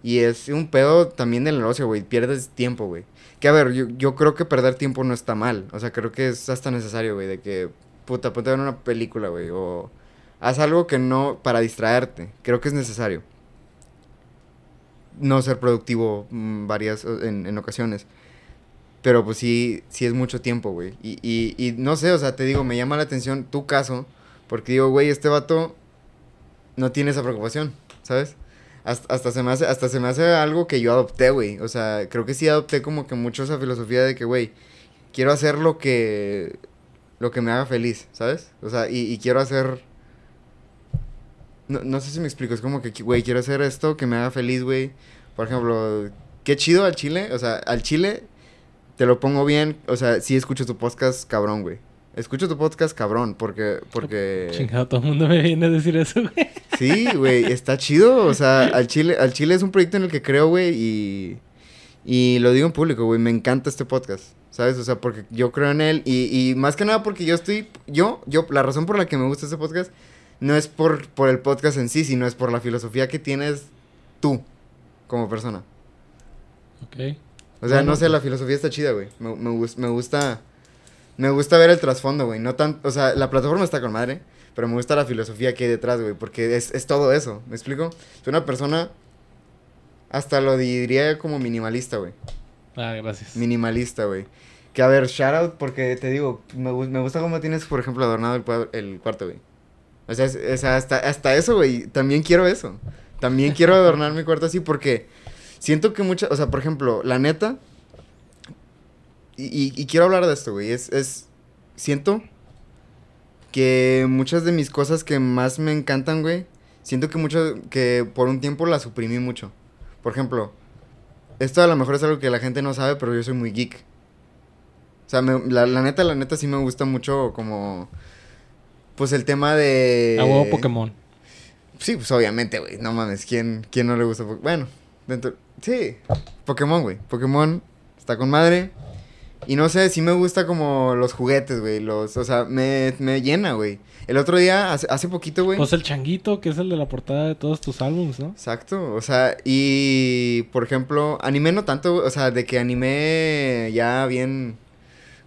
Y es un pedo también del negocio, güey. Pierdes tiempo, güey. Que a ver, yo, yo creo que perder tiempo no está mal. O sea, creo que es hasta necesario, güey. De que, puta, ponte a ver una película, güey. O haz algo que no, para distraerte. Creo que es necesario. No ser productivo mm, varias, en, en ocasiones. Pero pues sí, sí es mucho tiempo, güey. Y, y, y no sé, o sea, te digo, me llama la atención tu caso. Porque digo, güey, este vato no tiene esa preocupación, ¿sabes? Hasta, hasta, se me hace, hasta se me hace algo que yo adopté, güey. O sea, creo que sí adopté como que mucho esa filosofía de que, güey, quiero hacer lo que, lo que me haga feliz, ¿sabes? O sea, y, y quiero hacer... No, no sé si me explico, es como que, güey, quiero hacer esto que me haga feliz, güey. Por ejemplo, qué chido al chile, o sea, al chile te lo pongo bien, o sea, sí escucho tu podcast cabrón, güey. Escucho tu podcast cabrón, porque, porque... Chingado, todo el mundo me viene a decir eso, güey. Sí, güey, está chido. O sea, al Chile, al Chile es un proyecto en el que creo, güey, y, y lo digo en público, güey, me encanta este podcast, ¿sabes? O sea, porque yo creo en él y, y más que nada porque yo estoy, yo, yo, la razón por la que me gusta este podcast no es por, por el podcast en sí, sino es por la filosofía que tienes tú como persona. Ok. O sea, no sé, la filosofía está chida, güey. Me, me, me gusta. Me gusta ver el trasfondo, güey. No tan. O sea, la plataforma está con madre. Pero me gusta la filosofía que hay detrás, güey. Porque es, es todo eso. ¿Me explico? Es una persona. Hasta lo diría como minimalista, güey. Ah, gracias. Minimalista, güey. Que a ver, shout out, porque te digo, me, me gusta cómo tienes, por ejemplo, adornado el, el cuarto, güey. O sea, es- o sea, hasta, hasta eso, güey. También quiero eso. También quiero adornar mi cuarto así porque siento que muchas, o sea, por ejemplo, la neta. Y, y- quiero hablar de esto, güey. Es, es. Siento que muchas de mis cosas que más me encantan, güey. Siento que mucho, que por un tiempo las suprimí mucho. Por ejemplo, esto a lo mejor es algo que la gente no sabe, pero yo soy muy geek. O sea, me- la, la neta, la neta sí me gusta mucho como... Pues el tema de... A huevo Pokémon. Sí, pues obviamente, güey. No mames, ¿quién, ¿quién no le gusta Pokémon? Bueno, dentro... Sí, Pokémon, güey. Pokémon está con madre. Y no sé, sí me gusta como los juguetes, güey. Los, o sea, me, me llena, güey. El otro día, hace, hace poquito, güey. Pues el changuito, que es el de la portada de todos tus álbumes, ¿no? Exacto, o sea, y por ejemplo, anime no tanto, o sea, de que anime ya bien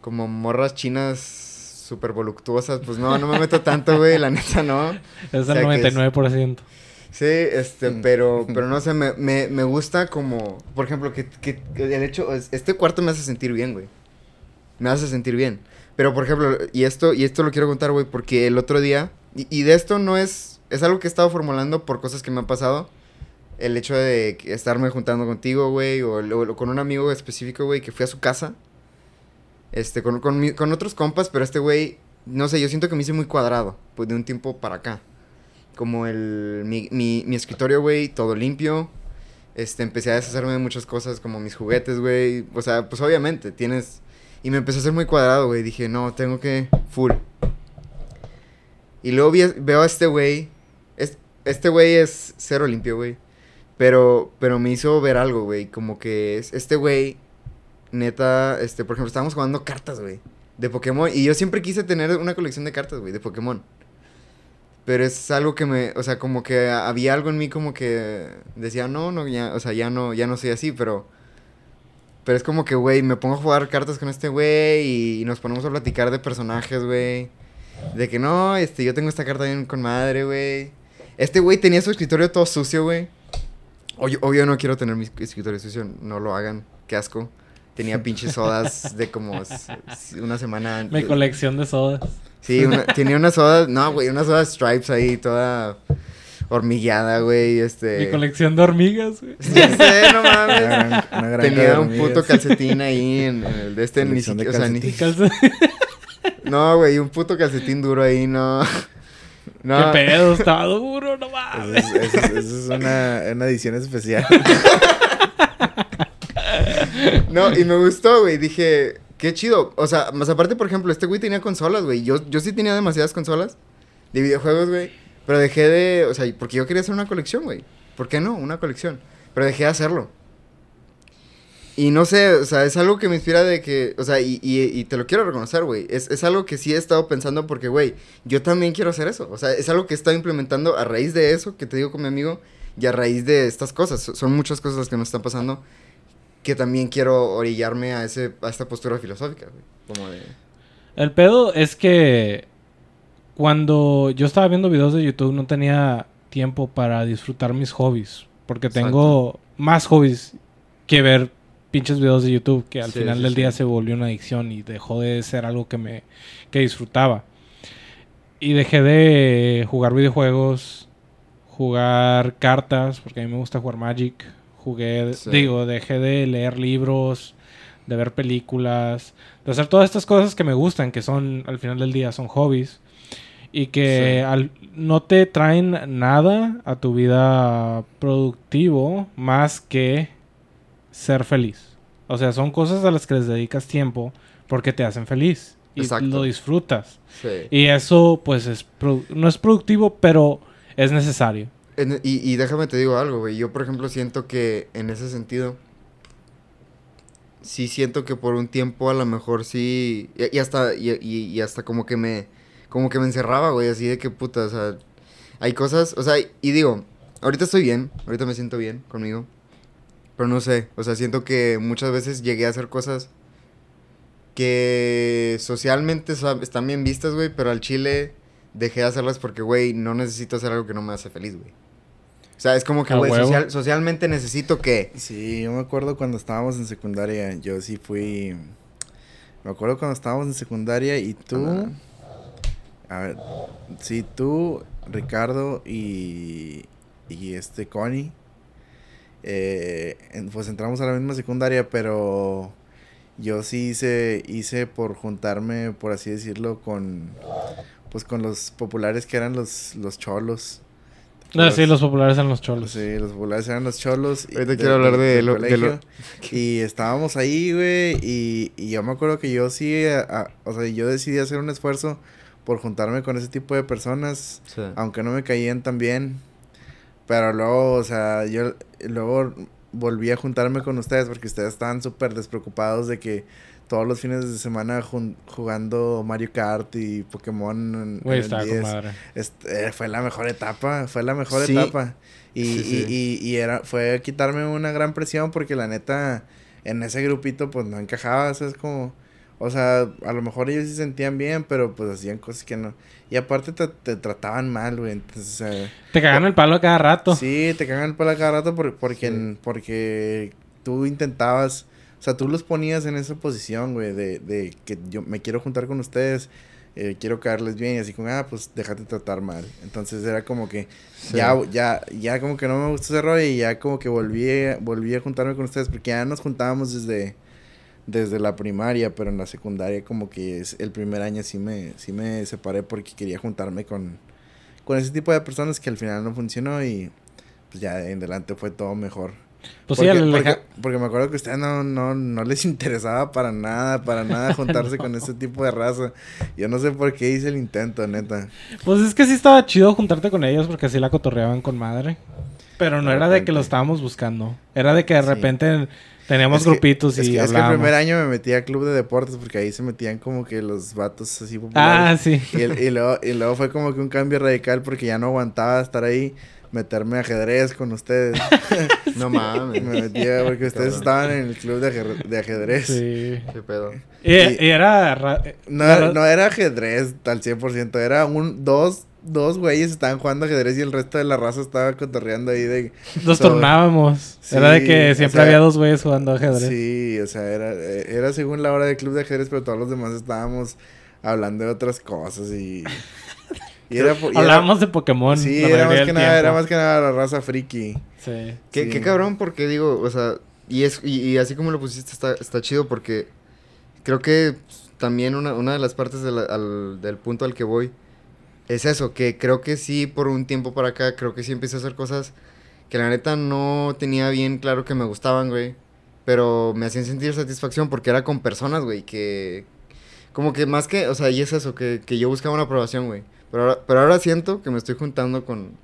como morras chinas súper voluptuosas, pues no, no me meto tanto, güey, la neta no. Es O el sea, que es- 99%. Sí, este, pero, pero no sé, me, me, me gusta como, por ejemplo, que, que, el hecho, es- este cuarto me hace sentir bien, güey. Me hace sentir bien. Pero, por ejemplo, y esto, y esto lo quiero contar, güey, porque el otro día, y, y de esto no es, es algo que he estado formulando por cosas que me han pasado. El hecho de estarme juntando contigo, güey, o, o con un amigo específico, güey, que fui a su casa. Este, con, con, con otros compas, pero este güey, no sé, yo siento que me hice muy cuadrado, pues de un tiempo para acá. Como el, mi, mi, escritorio, güey, todo limpio. Este, empecé a deshacerme de muchas cosas, como mis juguetes, güey. O sea, pues obviamente, tienes... Y me empecé a hacer muy cuadrado, güey. Dije, no, tengo que... Full. Y luego veo a este güey. Es- este güey es cero limpio, güey. Pero, pero me hizo ver algo, güey. Como que es, este güey, neta, este, por ejemplo, estábamos jugando cartas, güey. De Pokémon. Y yo siempre quise tener una colección de cartas, güey, de Pokémon. Pero es algo que me, o sea, como que había algo en mí como que decía, no, no, ya, o sea, ya no, ya no soy así, pero... Pero es como que, güey, me pongo a jugar cartas con este güey y, nos ponemos a platicar de personajes, güey. De que no, este, yo tengo esta carta bien con madre, güey. Este güey tenía su escritorio todo sucio, güey. Obvio, obvio no quiero tener mi escritorio sucio, no lo hagan, qué asco. Tenía pinches sodas de como una semana Mi antes. colección de sodas. Sí, una- tenía una soda, no, güey, una soda Stripes ahí, toda hormigueada, güey, este... Mi colección de hormigas, güey. Ya sé, no Una mames. gran- una Tenía un puto calcetín ahí en, en el de este, ni siquiera, o sea, ni- No, güey, un puto calcetín duro ahí, no. No. ¿Qué pedo? Estaba duro, no Eso mames. es, eso es- eso es una, una edición especial. No, y me gustó, güey. Dije, qué chido. O sea, más aparte, por ejemplo, este güey tenía consolas, güey. Yo, yo sí tenía demasiadas consolas de videojuegos, güey. Pero dejé de. O sea, porque yo quería hacer una colección, güey. ¿Por qué no? Una colección. Pero dejé de hacerlo. Y no sé, o sea, es algo que me inspira de que. O sea, y, y, y te lo quiero reconocer, güey. Es, es algo que sí he estado pensando porque, güey, yo también quiero hacer eso. O sea, es algo que he estado implementando a raíz de eso que te digo con mi amigo. Y a raíz de estas cosas. So- Son muchas cosas las que nos están pasando que también quiero orillarme a ese a esta postura filosófica, güey. Como de El pedo es que cuando yo estaba viendo videos de YouTube no tenía tiempo para disfrutar mis hobbies. Porque tengo más hobbies que ver pinches videos de YouTube que al Sí, final sí, del sí. día se volvió una adicción y dejó de ser algo que me que disfrutaba. Y dejé de jugar videojuegos, jugar cartas, porque a mí me gusta jugar Magic. Jugué, Sí. digo, dejé de leer libros, de ver películas, de hacer todas estas cosas que me gustan, que son, al final del día, son hobbies. Y que Sí. al- no te traen nada a tu vida productivo más que ser feliz. O sea, son cosas a las que les dedicas tiempo porque te hacen feliz. Y Exacto. lo disfrutas. sí. Y eso, pues, es no es productivo, pero es necesario. Y, y déjame te digo algo, güey. Yo, por ejemplo, siento que en ese sentido sí siento que por un tiempo a lo mejor sí y, hasta y, y- hasta como que me como que me encerraba, güey, así de que puta, o sea, hay cosas, o sea, y digo, ahorita estoy bien, ahorita me siento bien conmigo. Pero no sé, o sea, siento que muchas veces llegué a hacer cosas que socialmente están bien vistas, güey, pero al chile dejé de hacerlas porque, güey, no necesito hacer algo que no me hace feliz, güey. O sea, es como que, güey, social- socialmente necesito que... Sí, yo me acuerdo cuando estábamos en secundaria, yo sí fui Me acuerdo cuando estábamos en secundaria y tú. Ajá. A ver. Sí, tú, Ricardo y. Y este, Connie. eh, pues entramos a la misma secundaria, pero. Yo sí hice, hice por juntarme, por así decirlo, con. Pues con los populares que eran los, los cholos. ¿Te No, sí, acuerdas? los populares eran los cholos. Sí, los populares eran los cholos. Ahorita quiero hablar de del lo- de lo- colegio. Y estábamos ahí, güey. Y, y yo me acuerdo que yo sí, a- a- o sea, yo decidí hacer un esfuerzo por juntarme con ese tipo de personas, Sí. aunque no me caían tan bien. Pero luego, o sea, yo luego volví a juntarme con ustedes porque ustedes estaban súper despreocupados de que todos los fines de semana jun- jugando Mario Kart y Pokémon en, Güey, en el estaba con 10. madre. Este, eh, fue la mejor etapa, fue la mejor Sí. etapa. Y, Sí, sí. y, y, y era, fue quitarme una gran presión porque la neta, en ese grupito pues no encajaba, es como, o sea, a lo mejor ellos sí sentían bien, pero pues hacían cosas que no. Y aparte te, te trataban mal, güey, entonces, eh, Te cagan el palo cada rato. sí, te cagan el palo a cada rato por- porque, Sí. porque tú intentabas, sea, tú los ponías en esa posición, güey, de, de que yo me quiero juntar con ustedes, eh, quiero caerles bien, y así como, ah, pues déjate tratar mal. Entonces era como que Sí. ya, ya, ya como que no me gustó ese rollo y ya como que volví, a- volví a juntarme con ustedes porque ya nos juntábamos desde, desde la primaria, pero en la secundaria como que es, el primer año sí me, sí me separé porque quería juntarme con, con ese tipo de personas que al final no funcionó y pues ya en adelante fue todo mejor. Pues porque, el porque, leja- porque me acuerdo que a ustedes no, no, no les interesaba para nada, para nada juntarse con ese tipo de raza. Yo no sé por qué hice el intento, neta. Pues es que sí estaba chido juntarte con ellos porque así la cotorreaban con madre. Pero no De era de que lo estábamos buscando. Era de que de Sí. repente teníamos Es que- grupitos es y que, es que el primer año me metí a club de deportes porque ahí se metían como que los vatos así ah, sí. y, el- y luego, y luego fue como que un cambio radical porque ya no aguantaba estar ahí, meterme a ajedrez con ustedes. No mames. me metía porque ustedes Cabrón. estaban en el club de, ajedre- de ajedrez. Sí. Qué pedo. Y, era... ra- No, la ra- no era ajedrez al 100%, era un, dos, dos güeyes estaban jugando ajedrez y el resto de la raza estaba cotorreando ahí de... Nos sobre- tornábamos. Sí, era de que o siempre sea, había dos güeyes jugando ajedrez. Sí, o sea, era, era según la hora del club de ajedrez, pero todos los demás estábamos hablando de otras cosas y... y era, y era- Hablábamos de Pokémon. Sí, era más, que nada, era más que nada la raza friki. Sí. Qué, Sí. qué cabrón, porque digo, o sea, y, es, y, y así como lo pusiste está, está chido porque creo que también una, una de las partes de la- al- del punto al que voy es eso, que creo que sí, por un tiempo para acá, creo que sí empecé a hacer cosas que la neta no tenía bien claro que me gustaban, güey. Pero me hacían sentir satisfacción porque era con personas, güey, que... Como que más que, o sea, y es eso, que, que yo buscaba una aprobación, güey. Pero ahora, pero ahora siento que me estoy juntando con,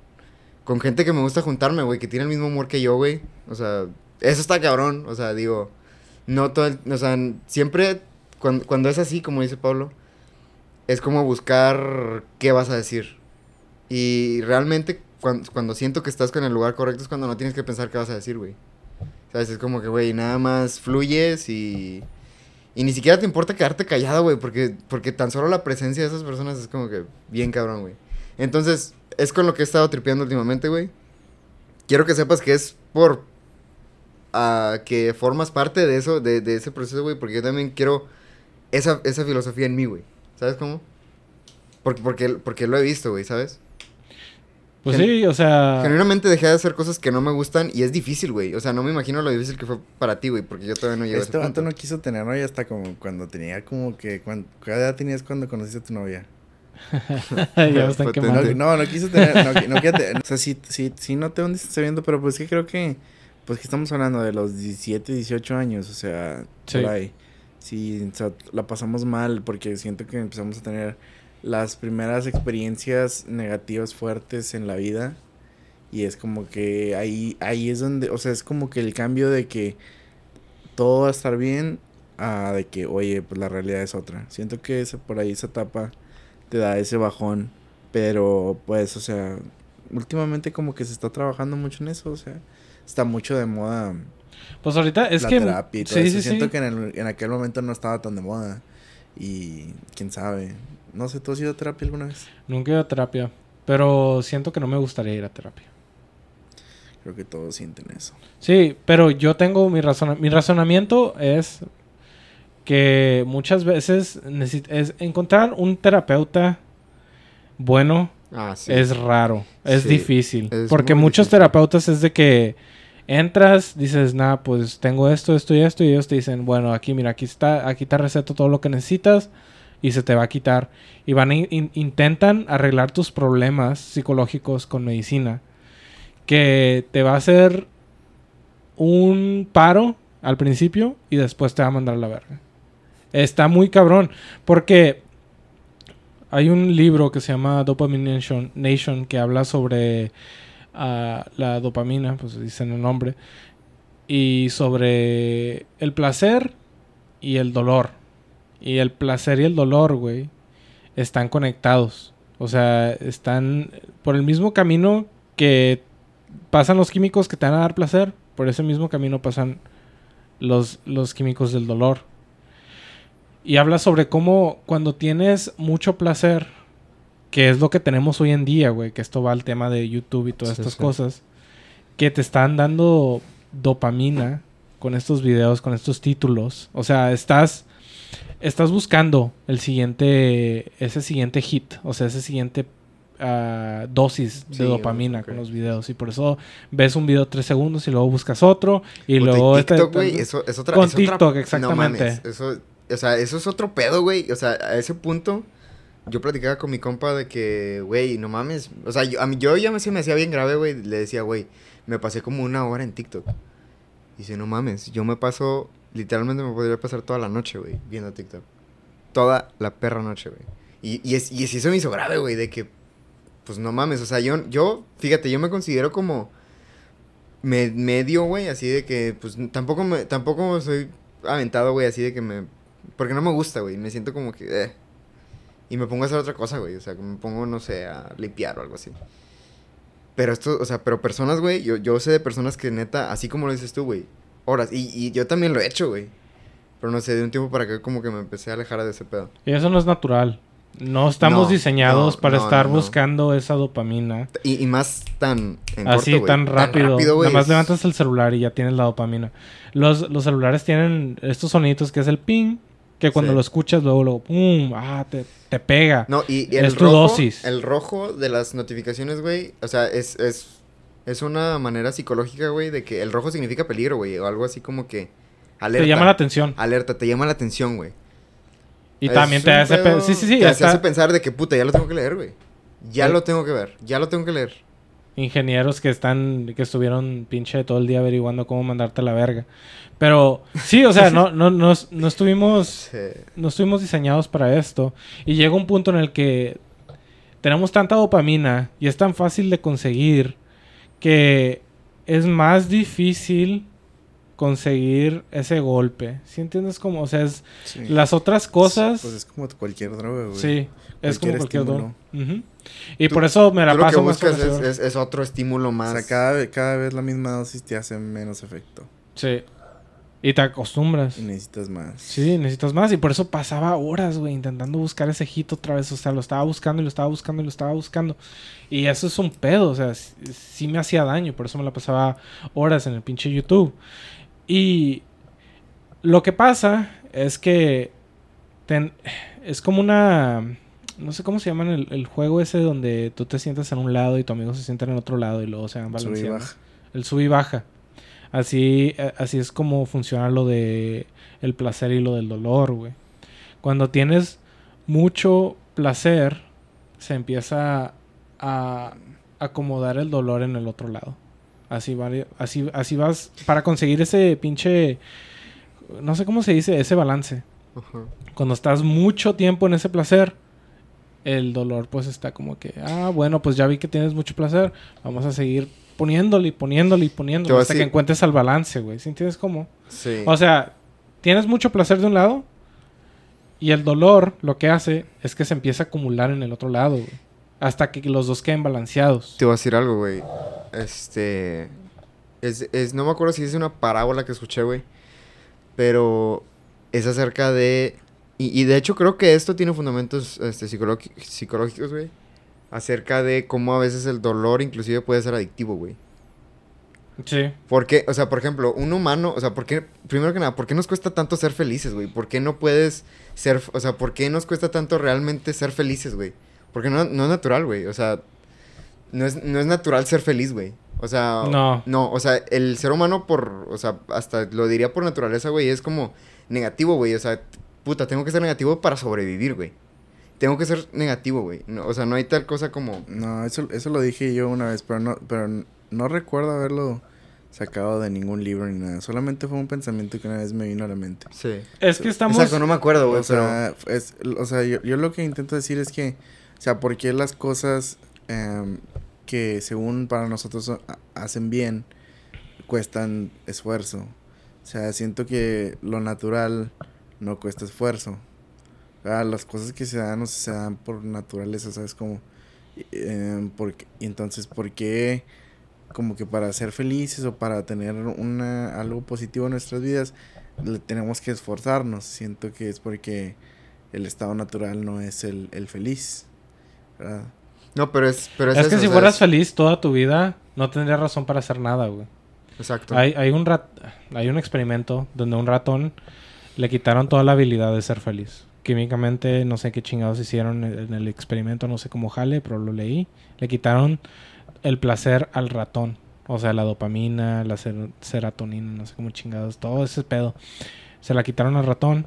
con gente que me gusta juntarme, güey, que tiene el mismo humor que yo, güey. O sea, eso está cabrón. O sea, digo, no todo el, o sea, siempre cuando, cuando es así, como dice Pablo, es como buscar qué vas a decir. Y realmente cuando, cuando siento que estás con el lugar correcto es cuando no tienes que pensar qué vas a decir, güey. ¿Sabes? Es como que, güey, nada más fluyes y... Y ni siquiera te importa quedarte callado, güey, porque, porque tan solo la presencia de esas personas es como que bien cabrón, güey. Entonces, es con lo que he estado tripeando últimamente, güey. Quiero que sepas que es por... ah, que formas parte de eso, de, de ese proceso, güey, porque yo también quiero esa, esa filosofía en mí, güey. ¿Sabes cómo? Porque, porque, porque lo he visto, güey, ¿sabes? Pues Gen- sí, o sea... Genuinamente dejé de hacer cosas que no me gustan y es difícil, güey. O sea, no me imagino lo difícil que fue para ti, güey, porque yo todavía no llego a Este ese vato punto. no quiso tener novia hasta como cuando tenía como que... cuan- ¿Qué edad tenías cuando conociste a tu novia? ya están. No, no, no quiso tener... No, no te- o sea, sí, sí, sí noté un distanciamiento, pero pues que creo que... Pues que estamos hablando de los 17, 18 años, o sea, Sí. por ahí. Sí, o sea, la pasamos mal porque siento que empezamos a tener las primeras experiencias negativas fuertes en la vida. Y es como que ahí, ahí es donde, o sea, es como que el cambio de que todo va a estar bien a de que, oye, pues la realidad es otra. Siento que ese, por ahí esa etapa te da ese bajón. Pero pues, o sea, últimamente como que se está trabajando mucho en eso, o sea, está mucho de moda Pues ahorita es la que... terapia y todo sí, eso. sí, Siento sí. que en, el- en aquel momento no estaba tan de moda. Y quién sabe. No sé, ¿tú has ido a terapia alguna vez? Nunca he ido a terapia. Pero siento que no me gustaría ir a terapia. Creo que todos sienten eso. Sí, pero yo tengo mi razón... Mi razonamiento es... que muchas veces es encontrar un terapeuta bueno Ah, sí. es raro, es Sí, difícil. es porque muchos difícil. terapeutas es de que entras, dices, nada, pues tengo esto, esto y esto, y ellos te dicen, bueno, aquí mira, aquí está, aquí te receto todo lo que necesitas y se te va a quitar. Y van a in- in- intentan arreglar tus problemas psicológicos con medicina, que te va a hacer un paro al principio y después te va a mandar a la verga. Está muy cabrón, porque hay un libro que se llama Dopamine Nation, que habla sobre ah, la dopamina, pues dice en el nombre, y sobre el placer y el dolor. Y el placer y el dolor, güey, están conectados. O sea, están por el mismo camino que pasan los químicos que te van a dar placer, por ese mismo camino pasan los, los químicos del dolor. Y habla sobre cómo cuando tienes mucho placer, que es lo que tenemos hoy en día, güey, que esto va al tema de YouTube y todas Sí, estas sí. cosas, que te están dando dopamina con estos videos, con estos títulos. O sea, estás estás buscando el siguiente ese siguiente hit, o sea, ese siguiente ah, dosis de dopamina con los videos y por eso ves un video tres segundos y luego buscas otro y Puta, luego este- TikTok, güey, eso es otra... Con es otra- TikTok, no exactamente. mames, eso, o sea, eso es otro pedo, güey. O sea, a ese punto, yo platicaba con mi compa de que, güey, no mames. O sea, yo, a mí, yo ya me, se me hacía bien grave, güey. Le decía, güey, me pasé como una hora en TikTok. Y dice, no mames, yo me paso, literalmente me podría pasar toda la noche, güey, viendo TikTok. Toda la perra noche, güey. Y, y, es, y es- eso me hizo grave, güey, de que, pues no mames, o sea, yo, yo, fíjate, yo me considero como me- medio, güey, así de que, pues tampoco me, tampoco soy aventado, güey, así de que me, porque no me gusta, güey, me siento como que, eh. Y me pongo a hacer otra cosa, güey, o sea, que me pongo, no sé, a limpiar o algo así. Pero esto, o sea, pero personas, güey, yo, yo sé de personas que neta, así como lo dices tú, güey, horas, y, y yo también lo he hecho, güey. Pero no sé, de un tiempo para acá como que me empecé a alejar de ese pedo. Y eso no es natural. No estamos No, diseñados no, para no, estar buscando esa dopamina. Y, y más tan en Así corto, tan rápido. güey, Nada más levantas el celular y ya tienes la dopamina. Los, los celulares tienen estos sonidos que es el ping, que cuando Sí. lo escuchas luego, luego, pum, ah, te, te pega. No, y, y el Es tu rojo, dosis. el rojo de las notificaciones, güey, o sea, es, es, es una manera psicológica, güey, de que el rojo significa peligro, güey, o algo así como que alerta. te llama la atención. Alerta, te llama la atención, güey. Y Es también te hace... pe- pedo- Sí, sí, sí. Te hasta hace pensar de que, puta, ya lo tengo que leer, güey. Ya Ay. lo tengo que ver, ya lo tengo que leer. ingenieros que están... Que estuvieron pinche todo el día averiguando cómo mandarte a la verga. Pero sí, o sea, no, no, no, no estuvimos... Sí. no estuvimos diseñados para esto. Y llega un punto en el que tenemos tanta dopamina y es tan fácil de conseguir que es más difícil conseguir ese golpe. ¿Sí entiendes cómo? O sea, es Sí. las otras cosas... Pues es como cualquier droga, güey. sí, es como Cualquier cualquier estímulo. droga. Y Tú- por eso me la Tú lo que paso más buscas es, es- es otro estímulo O más. sea, cada, cada vez la misma dosis te hace menos efecto. Sí. Y te acostumbras. Y necesitas más. Sí, necesitas más. Y por eso pasaba horas, güey, intentando buscar ese hit otra vez. O sea, lo estaba buscando y lo estaba buscando y lo estaba buscando. Y eso es un pedo. O sea, sí me hacía daño. Por eso me la pasaba horas en el pinche YouTube. Y lo que pasa es que ten- es como una... No sé cómo se llama el, el juego ese donde tú te sientas en un lado y tu amigo se sienta en el otro lado y luego se van balanceando. baja. El sub y baja. Así, eh, así es como funciona lo de el placer y lo del dolor, güey. Cuando tienes mucho placer, se empieza a acomodar el dolor en el otro lado. Así, así, así vas para conseguir ese pinche, no sé cómo se dice, ese balance. Cuando estás mucho tiempo en ese placer, el dolor pues está como que, ah, bueno, pues ya vi que tienes mucho placer, vamos a seguir poniéndole y poniéndole y poniéndole hasta que encuentres al balance, güey. ¿Sí entiendes cómo? Sí. O sea, tienes mucho placer de un lado y el dolor lo que hace es que se empieza a acumular en el otro lado, güey. Hasta que los dos queden balanceados. Te voy a decir algo, güey. Este. Es, es, no me acuerdo si es una parábola que escuché, güey. Pero es acerca de. Y, y de hecho creo que esto tiene fundamentos este, psicológicos, güey. Acerca de cómo a veces el dolor inclusive puede ser adictivo, güey. Sí. ¿Por qué? O sea, por ejemplo, un humano, o sea, ¿por qué, primero que nada, ¿por qué nos cuesta tanto ser felices, güey? ¿Por qué no puedes ser, o sea, ¿por qué nos cuesta tanto realmente ser felices, güey? Porque no, no es natural, güey, o sea, no es, no es natural ser feliz, güey. O sea, No. no, o sea, el ser humano por, o sea, hasta lo diría por naturaleza, güey, es como negativo, güey, o sea, puta, tengo que ser negativo para sobrevivir, güey. Tengo que ser negativo, güey. No, o sea, no hay tal cosa como... No, eso, eso lo dije yo una vez, pero no, pero no recuerdo haberlo sacado de ningún libro ni nada. Solamente fue un pensamiento que una vez me vino a la mente. Sí. Es que estamos... Exacto, no me acuerdo, güey, o pero... sea, es, o sea yo, yo lo que intento decir es que, sea, ¿por qué las cosas em, que según para nosotros ha- hacen bien cuestan esfuerzo? O sea, siento que lo natural no cuesta esfuerzo. Ah, las cosas que se dan, o sea, se dan por naturaleza, ¿sabes? Como, em, porque, y entonces, ¿por qué como que para ser felices o para tener una, algo positivo en nuestras vidas, le tenemos que esforzarnos? Siento que es porque el estado natural no es el, el feliz, ¿verdad? No, pero es... Pero es, Es que eso, si fueras es- feliz toda tu vida, no tendrías razón para hacer nada, güey. Exacto. Hay, hay, un rat... hay un experimento donde un ratón le quitaron toda la habilidad de ser feliz. Químicamente, no sé qué chingados hicieron en el experimento, no sé cómo jale, pero lo leí. Le quitaron el placer al ratón. O sea, la dopamina, la ser- serotonina, no sé cómo chingados, todo ese pedo. Se la quitaron al ratón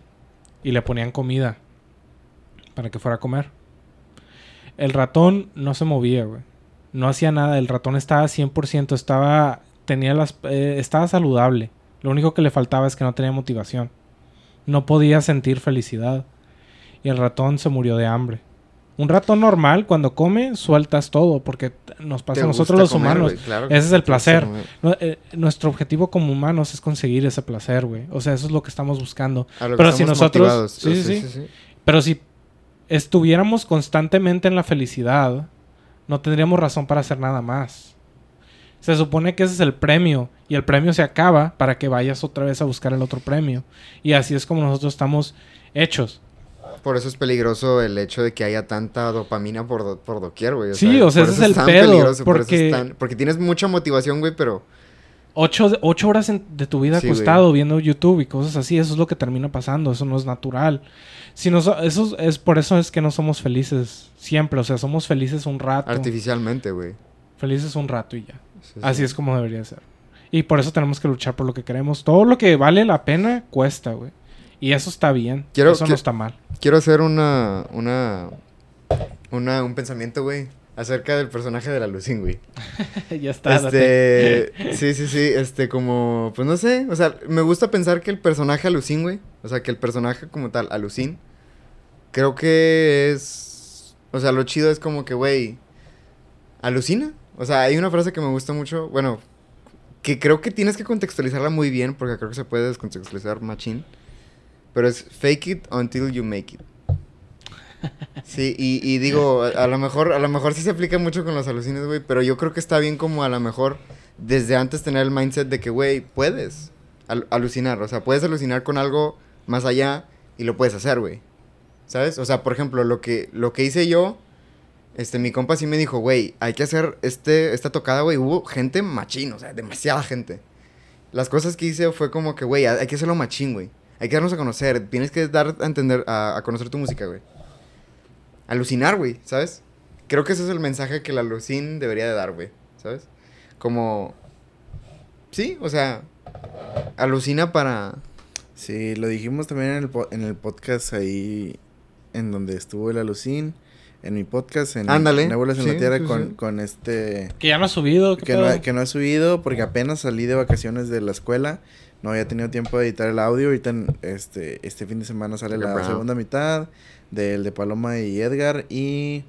y le ponían comida para que fuera a comer. El ratón no se movía, güey. No hacía nada. El ratón estaba 100%, estaba, tenía las, eh, estaba saludable. Lo único que le faltaba es que no tenía motivación. No podía sentir felicidad. Y el ratón se murió de hambre. Un ratón normal, cuando come, sueltas todo, porque nos pasa a nosotros los comer, humanos. claro. Ese es el placer. No, eh, nuestro objetivo como humanos es conseguir ese placer, güey. O sea, eso es lo que estamos buscando. Pero si nosotros- motivados. sí, sí, sí. Pero si estuviéramos constantemente en la felicidad, no tendríamos razón para hacer nada más. Se supone que ese es el premio y el premio se acaba para que vayas otra vez a buscar el otro premio. Y así es como nosotros estamos hechos. Por eso es peligroso el hecho de que haya tanta dopamina por, do- por doquier, güey. Sí, o sea, ese es el tan pedo, por porque- es tan- porque tienes mucha motivación, güey, pero... Ocho, ocho horas en- de tu vida Sí, acostado viendo YouTube y cosas así, eso es lo que termina pasando, eso no es natural. Si nos, eso es por eso es que no somos felices siempre, o sea, somos felices un rato. Artificialmente, güey. Felices un rato y ya. Sí, Así sí. es como debería ser. Y por eso tenemos que luchar por lo que queremos. Todo lo que vale la pena cuesta, güey. Y eso está bien. Quiero- eso no está mal. Quiero hacer una... Una... Una... Un pensamiento, güey. Acerca del personaje de la Lucín, güey. ya está. Este... sí, sí, sí. Este, como... Pues no sé. O sea, me gusta pensar que el personaje Alucín, güey. O sea, que el personaje como tal, Alucín. Creo que es... O sea, lo chido es como que, güey... Alucina. O sea, hay una frase que me gusta mucho. Bueno, que creo que tienes que contextualizarla muy bien porque creo que se puede descontextualizar machín. Pero es fake it until you make it. Sí, y, y digo, a, lo mejor, a lo mejor sí se aplica mucho con los alucines, güey, pero yo creo que está bien como a lo mejor desde antes tener el mindset de que, güey, puedes al- alucinar, o sea, puedes alucinar con algo más allá y lo puedes hacer, güey. ¿Sabes? O sea, por ejemplo, lo que, lo que hice yo, este, mi compa sí me dijo, güey, hay que hacer este, esta tocada, güey, hubo gente machín, o sea, demasiada gente. Las cosas que hice fue como que, güey, hay que hacerlo machín, güey. Hay que darnos a conocer, tienes que dar a entender, a, a conocer tu música, güey. Alucinar, güey, ¿sabes? Creo que ese es el mensaje que la Lucín debería de dar, güey, ¿sabes? Como... Sí, o sea, alucina para... Sí, lo dijimos también en el, po- en el podcast ahí, en donde estuvo el Alucín, en mi podcast, en Ándale, en sí, la Tierra, sí, con, sí. con este... Que ya no ha subido. ¿qué Que no, que no he subido porque apenas salí de vacaciones de la escuela. No había tenido tiempo de editar el audio. Ahorita en este, este fin de semana sale la segunda mitad del de Paloma y Edgar. Y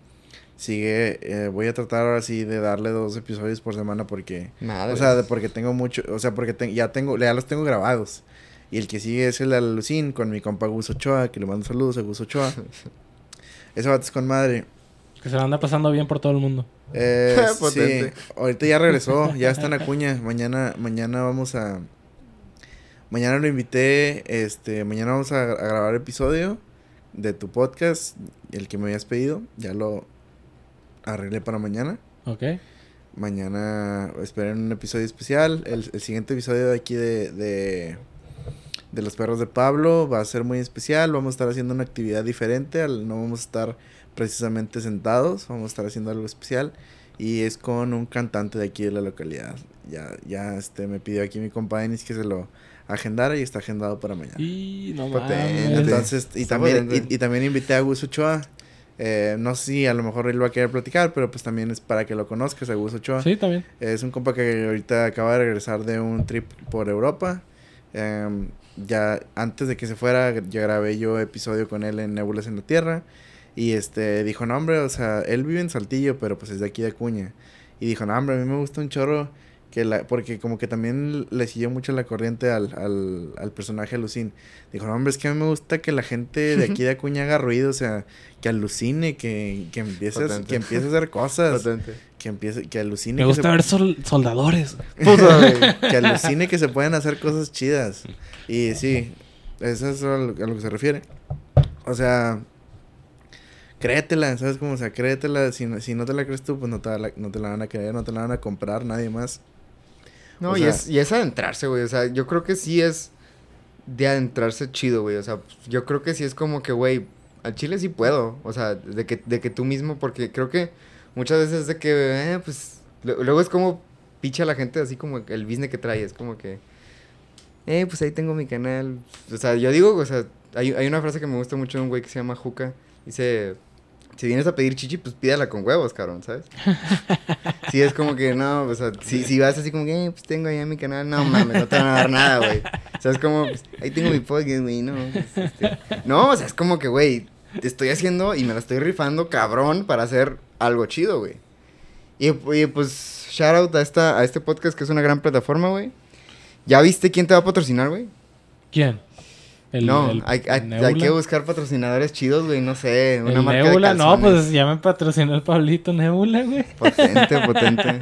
sigue. eh, voy a tratar ahora sí de darle dos episodios por semana porque. Madre. O sea, de- porque tengo mucho. O sea, porque te- ya tengo. Ya los tengo grabados. Y el que sigue es el de Alucín con mi compa Gus Ochoa, que le mando saludos a Gus Ochoa. Ese vato es con madre. Que se la anda pasando bien por todo el mundo. Eh, sí, ahorita ya regresó, ya está en Acuña. Mañana, mañana vamos a. Mañana lo invité. Este, mañana vamos a, a grabar episodio de tu podcast, el que me habías pedido. Ya lo arreglé para mañana. ¿Ok? Mañana esperen un episodio especial. El, el siguiente episodio de aquí de, de, de Los Perros de Pablo va a ser muy especial. Vamos a estar haciendo una actividad diferente. al- No vamos a estar precisamente sentados. Vamos a estar haciendo algo especial. Y es con un cantante de aquí de la localidad. Ya, ya este, me pidió aquí mi compa Denis que se lo agendara y está agendado para mañana. Y no mames. Entonces, y también, y, y también invité a Gus Ochoa. Eh, no sé si a lo mejor él va a querer platicar, pero pues también es para que lo conozcas a Gus Ochoa. Sí, también. Es un compa que ahorita acaba de regresar de un trip por Europa. Em, ya antes de que se fuera, ya grabé yo episodio con él en Nébulas en la Tierra. Y este dijo, no, hombre, o sea, él vive en Saltillo, pero pues es de aquí de Acuña. Y dijo, no, hombre, a mí me gusta un chorro. Que la, porque como que también le siguió mucho la corriente al, al, al personaje Alucin. Dijo, no, hombre, es que a mí me gusta que la gente de aquí de Acuña haga ruido, o sea, que alucine, que, que, empiece, a, que empiece a hacer cosas. Potente. Que empiece, que alucine. Me que gusta se- ver sol- soldadores. Puta, güey. que alucine que se pueden hacer cosas chidas. Y sí, eso es a lo, a lo que se refiere. O sea, créetela, ¿sabes cómo? O sea, créetela. Si no, si no te la crees tú, pues no te, la, no te la van a creer, no te la van a comprar nadie más. No, O y, sea- es, y es adentrarse, güey. O sea, yo creo que sí es de adentrarse chido, güey. O sea, yo creo que sí es como que, güey, al chile sí puedo. O sea, de que, de que tú mismo, porque creo que muchas veces es de que, eh, pues, lu- luego es como picha la gente así como el business que trae. Es como que, eh, pues ahí tengo mi canal. O sea, yo digo, o sea, hay, hay una frase que me gusta mucho de un güey que se llama Juca. Dice, si vienes a pedir chichi, pues pídala con huevos, cabrón, ¿sabes? Sí, es como que no, o sea, si, si vas así como que, eh, pues tengo ahí mi canal, no mames, no te van a dar nada, güey. O sea, es como, pues, ahí tengo mi podcast, güey, no. pues, este, No, o sea, es como que, güey, te estoy haciendo y me la estoy rifando, cabrón, para hacer algo chido, güey. Y, y, pues, shout out a, esta, a este podcast que es una gran plataforma, güey. ¿Ya viste quién te va a patrocinar, güey? ¿Quién? El- no, el- hay, que buscar patrocinadores chidos, güey, no sé, una El marca Nebula, de no, pues ya me patrocinó el Pablito Nebula, güey. Potente, potente.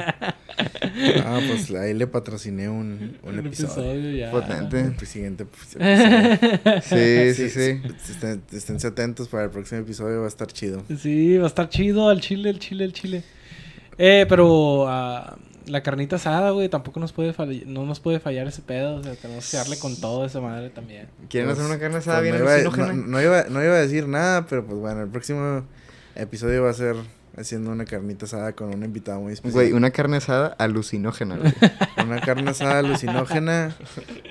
Ah, pues ahí le patrociné un, un episodio. ya. Potente. El siguiente pues, episodio. Sí, sí, sí. Estén, esténse atentos para el próximo episodio, va a estar chido. Sí, va a estar chido al chile, el chile, el chile. Eh, pero ah, la carnita asada, güey, tampoco nos puede fallar, no nos puede fallar ese pedo. O sea, tenemos que darle con todo a esa madre también. ¿Quieren Pues, hacer una carne asada Pues bien no, iba, alucinógena? no, no iba, no iba a decir nada, pero pues bueno, el próximo episodio va a ser haciendo una carnita asada con un invitado muy especial. Güey, una carne asada alucinógena, güey. Una carne asada alucinógena.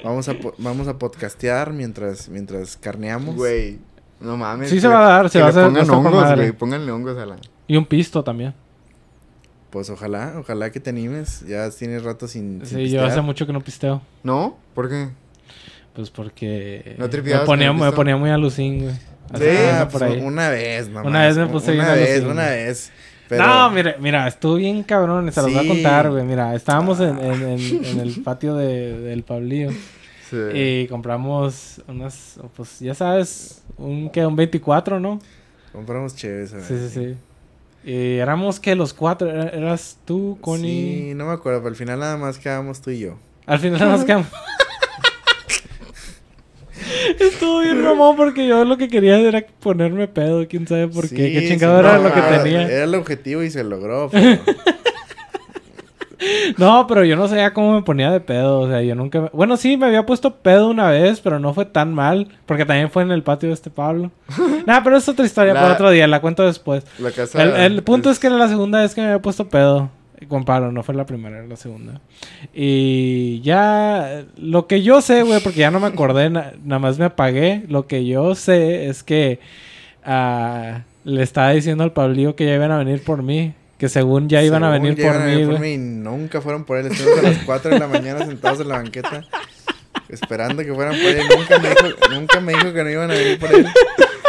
Vamos a, po- vamos a podcastear mientras, mientras carneamos. Güey, no mames. Sí que se va a dar, se va a hacer- pongan hongos, güey. Pónganle hongos a la... Y un pisto también. Pues ojalá, ojalá que te animes. Ya tienes rato sin, sin Sí, yo pistear. hace mucho que no pisteo. ¿No? ¿Por qué? Pues porque ¿No me ponía, me ponía muy alucín, güey. Sí, pasa pues, una vez, nomás. Una vez me puse bien Una vez, alucin. una vez. Pero, No, mira, mira, estuvo bien cabrón, se los voy a Sí. contar, güey. Mira, estábamos en, en, en- en el patio de, del Pablillo Sí. y compramos unas, pues ya sabes, un que un 24, ¿no? Compramos chéves, a ver. Sí, sí, sí. Y éramos que los cuatro, era- eras tú, Connie. Sí, no me acuerdo, pero al final nada más quedábamos tú y yo. Al final nos quedamos. Estuvo bien Ramón porque yo lo que quería era ponerme pedo, quién sabe por qué, Sí, qué sí, chingado era lo que tenía. Era el objetivo y se logró, pero... No, pero yo no sabía cómo me ponía de pedo. O sea, yo nunca. me- Bueno, sí, me había puesto pedo una vez, pero no fue tan mal. Porque también fue en el patio de este Pablo. Nah, pero es otra historia La- para otro día, la cuento después. La casa... El, el punto es que era la segunda vez que me había puesto pedo. Con Pablo, no fue la primera, era la segunda. Y ya. Lo que yo sé, güey, porque ya no me acordé, na- nada más me apagué. Lo que yo sé es que. ah, le estaba diciendo al Pablillo que ya iban a venir por mí. Que según ya iban a venir ya por iban a mí, venir por güey. mí y nunca fueron por él. Estuvimos a las 4 de la mañana sentados en la banqueta esperando que fueran por él. Nunca me dijo, nunca me dijo que no iban a venir por él.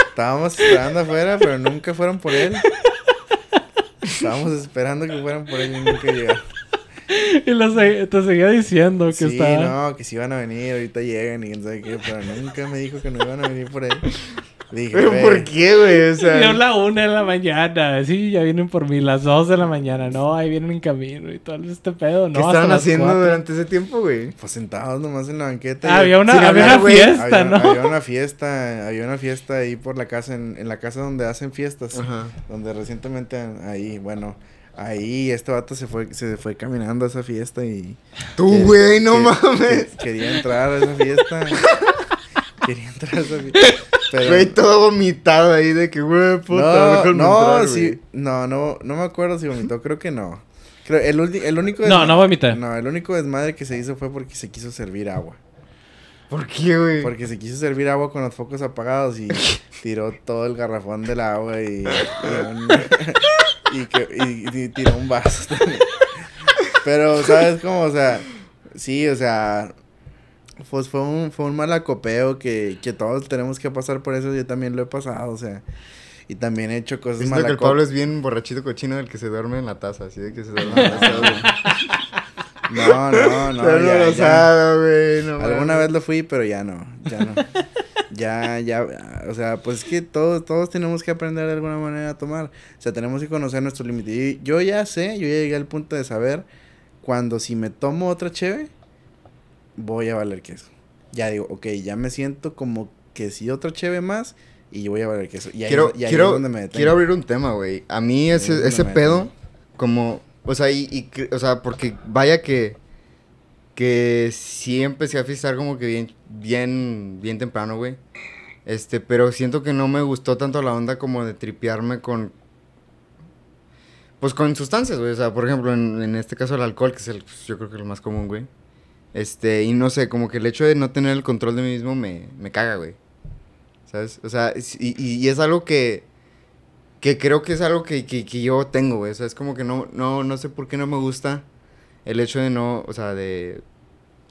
Estábamos esperando afuera, pero nunca fueron por él. Estábamos esperando que fueran por él y nunca llegaron. Y lo se- te seguía diciendo que Sí, estaba. no, que si iban a venir, ahorita llegan y quién sabe qué, pero nunca me dijo que no iban a venir por él. Dije, ¿Pero "Güey, por qué, güey? O sea... Yo la una de la mañana. Sí, ya vienen por mí. Las dos de la mañana. No, ahí vienen en camino y todo este pedo. No, ¿Qué estaban haciendo cuatro. durante ese tiempo, güey? Pues sentados nomás en la banqueta. y- Había una, sin había hablar, una güey. fiesta, había, ¿no? había una fiesta, había una fiesta ahí por la casa, en, en la casa donde hacen fiestas. Ajá. Donde recientemente ahí, bueno, Ahí este vato se fue, se fue caminando a esa fiesta y... Tú, güey, no que- mames. que- quería entrar a esa fiesta. quería entrar a esa fiesta. Pero... Güey, todo vomitado ahí de que, güey, puta, no, no, entrar, sí, güey. no, no, no me acuerdo si vomitó, creo que no. Creo, el, el único No, no vomité. No, el único desmadre que se hizo fue porque se quiso servir agua. ¿Por qué, güey? Porque se quiso servir agua con los focos apagados y tiró todo el garrafón del agua y, y, un- y que- y- y tiró un vaso también. Pero, ¿sabes cómo? O sea, sí, o sea, pues fue un, fue un mal acopeo que, que todos tenemos que pasar por eso. Yo también lo he pasado, o sea, y también he hecho cosas Siento que el Pablo es bien borrachito cochino del que se duerme en la taza, así de que se duerme en la taza. No, no, no. Ya, lo ya. sabe, güey, no Alguna vez lo fui, pero ya no, ya no. ya, ya, o sea, pues es que todos, todos tenemos que aprender de alguna manera a tomar. O sea, tenemos que conocer nuestros límites. Y yo ya sé, yo ya llegué al punto de saber cuando si me tomo otra cheve, voy a valer queso. Ya digo, ok, ya me siento como que si otra cheve más y yo voy a valer queso. Y ahí, quiero, y ahí quiero, es donde me detengo. quiero abrir un tema, güey. A mí es ese, ese pedo, como, o sea, y, y o sea, porque vaya que, que sí empecé a fijar como que bien, bien, bien temprano, güey. Este, pero siento que no me gustó tanto la onda como de tripearme con, pues con sustancias, güey. O sea, por ejemplo, en, en este caso el alcohol, que es el, pues, yo creo que el más común, güey. Este, y no sé, como que el hecho de no tener el control de mí mismo me, me caga, güey. ¿Sabes? O sea, y, y- y es algo que, que creo que es algo que, que, que yo tengo, güey. O sea, es como que no, no, no sé por qué no me gusta el hecho de no, o sea, de...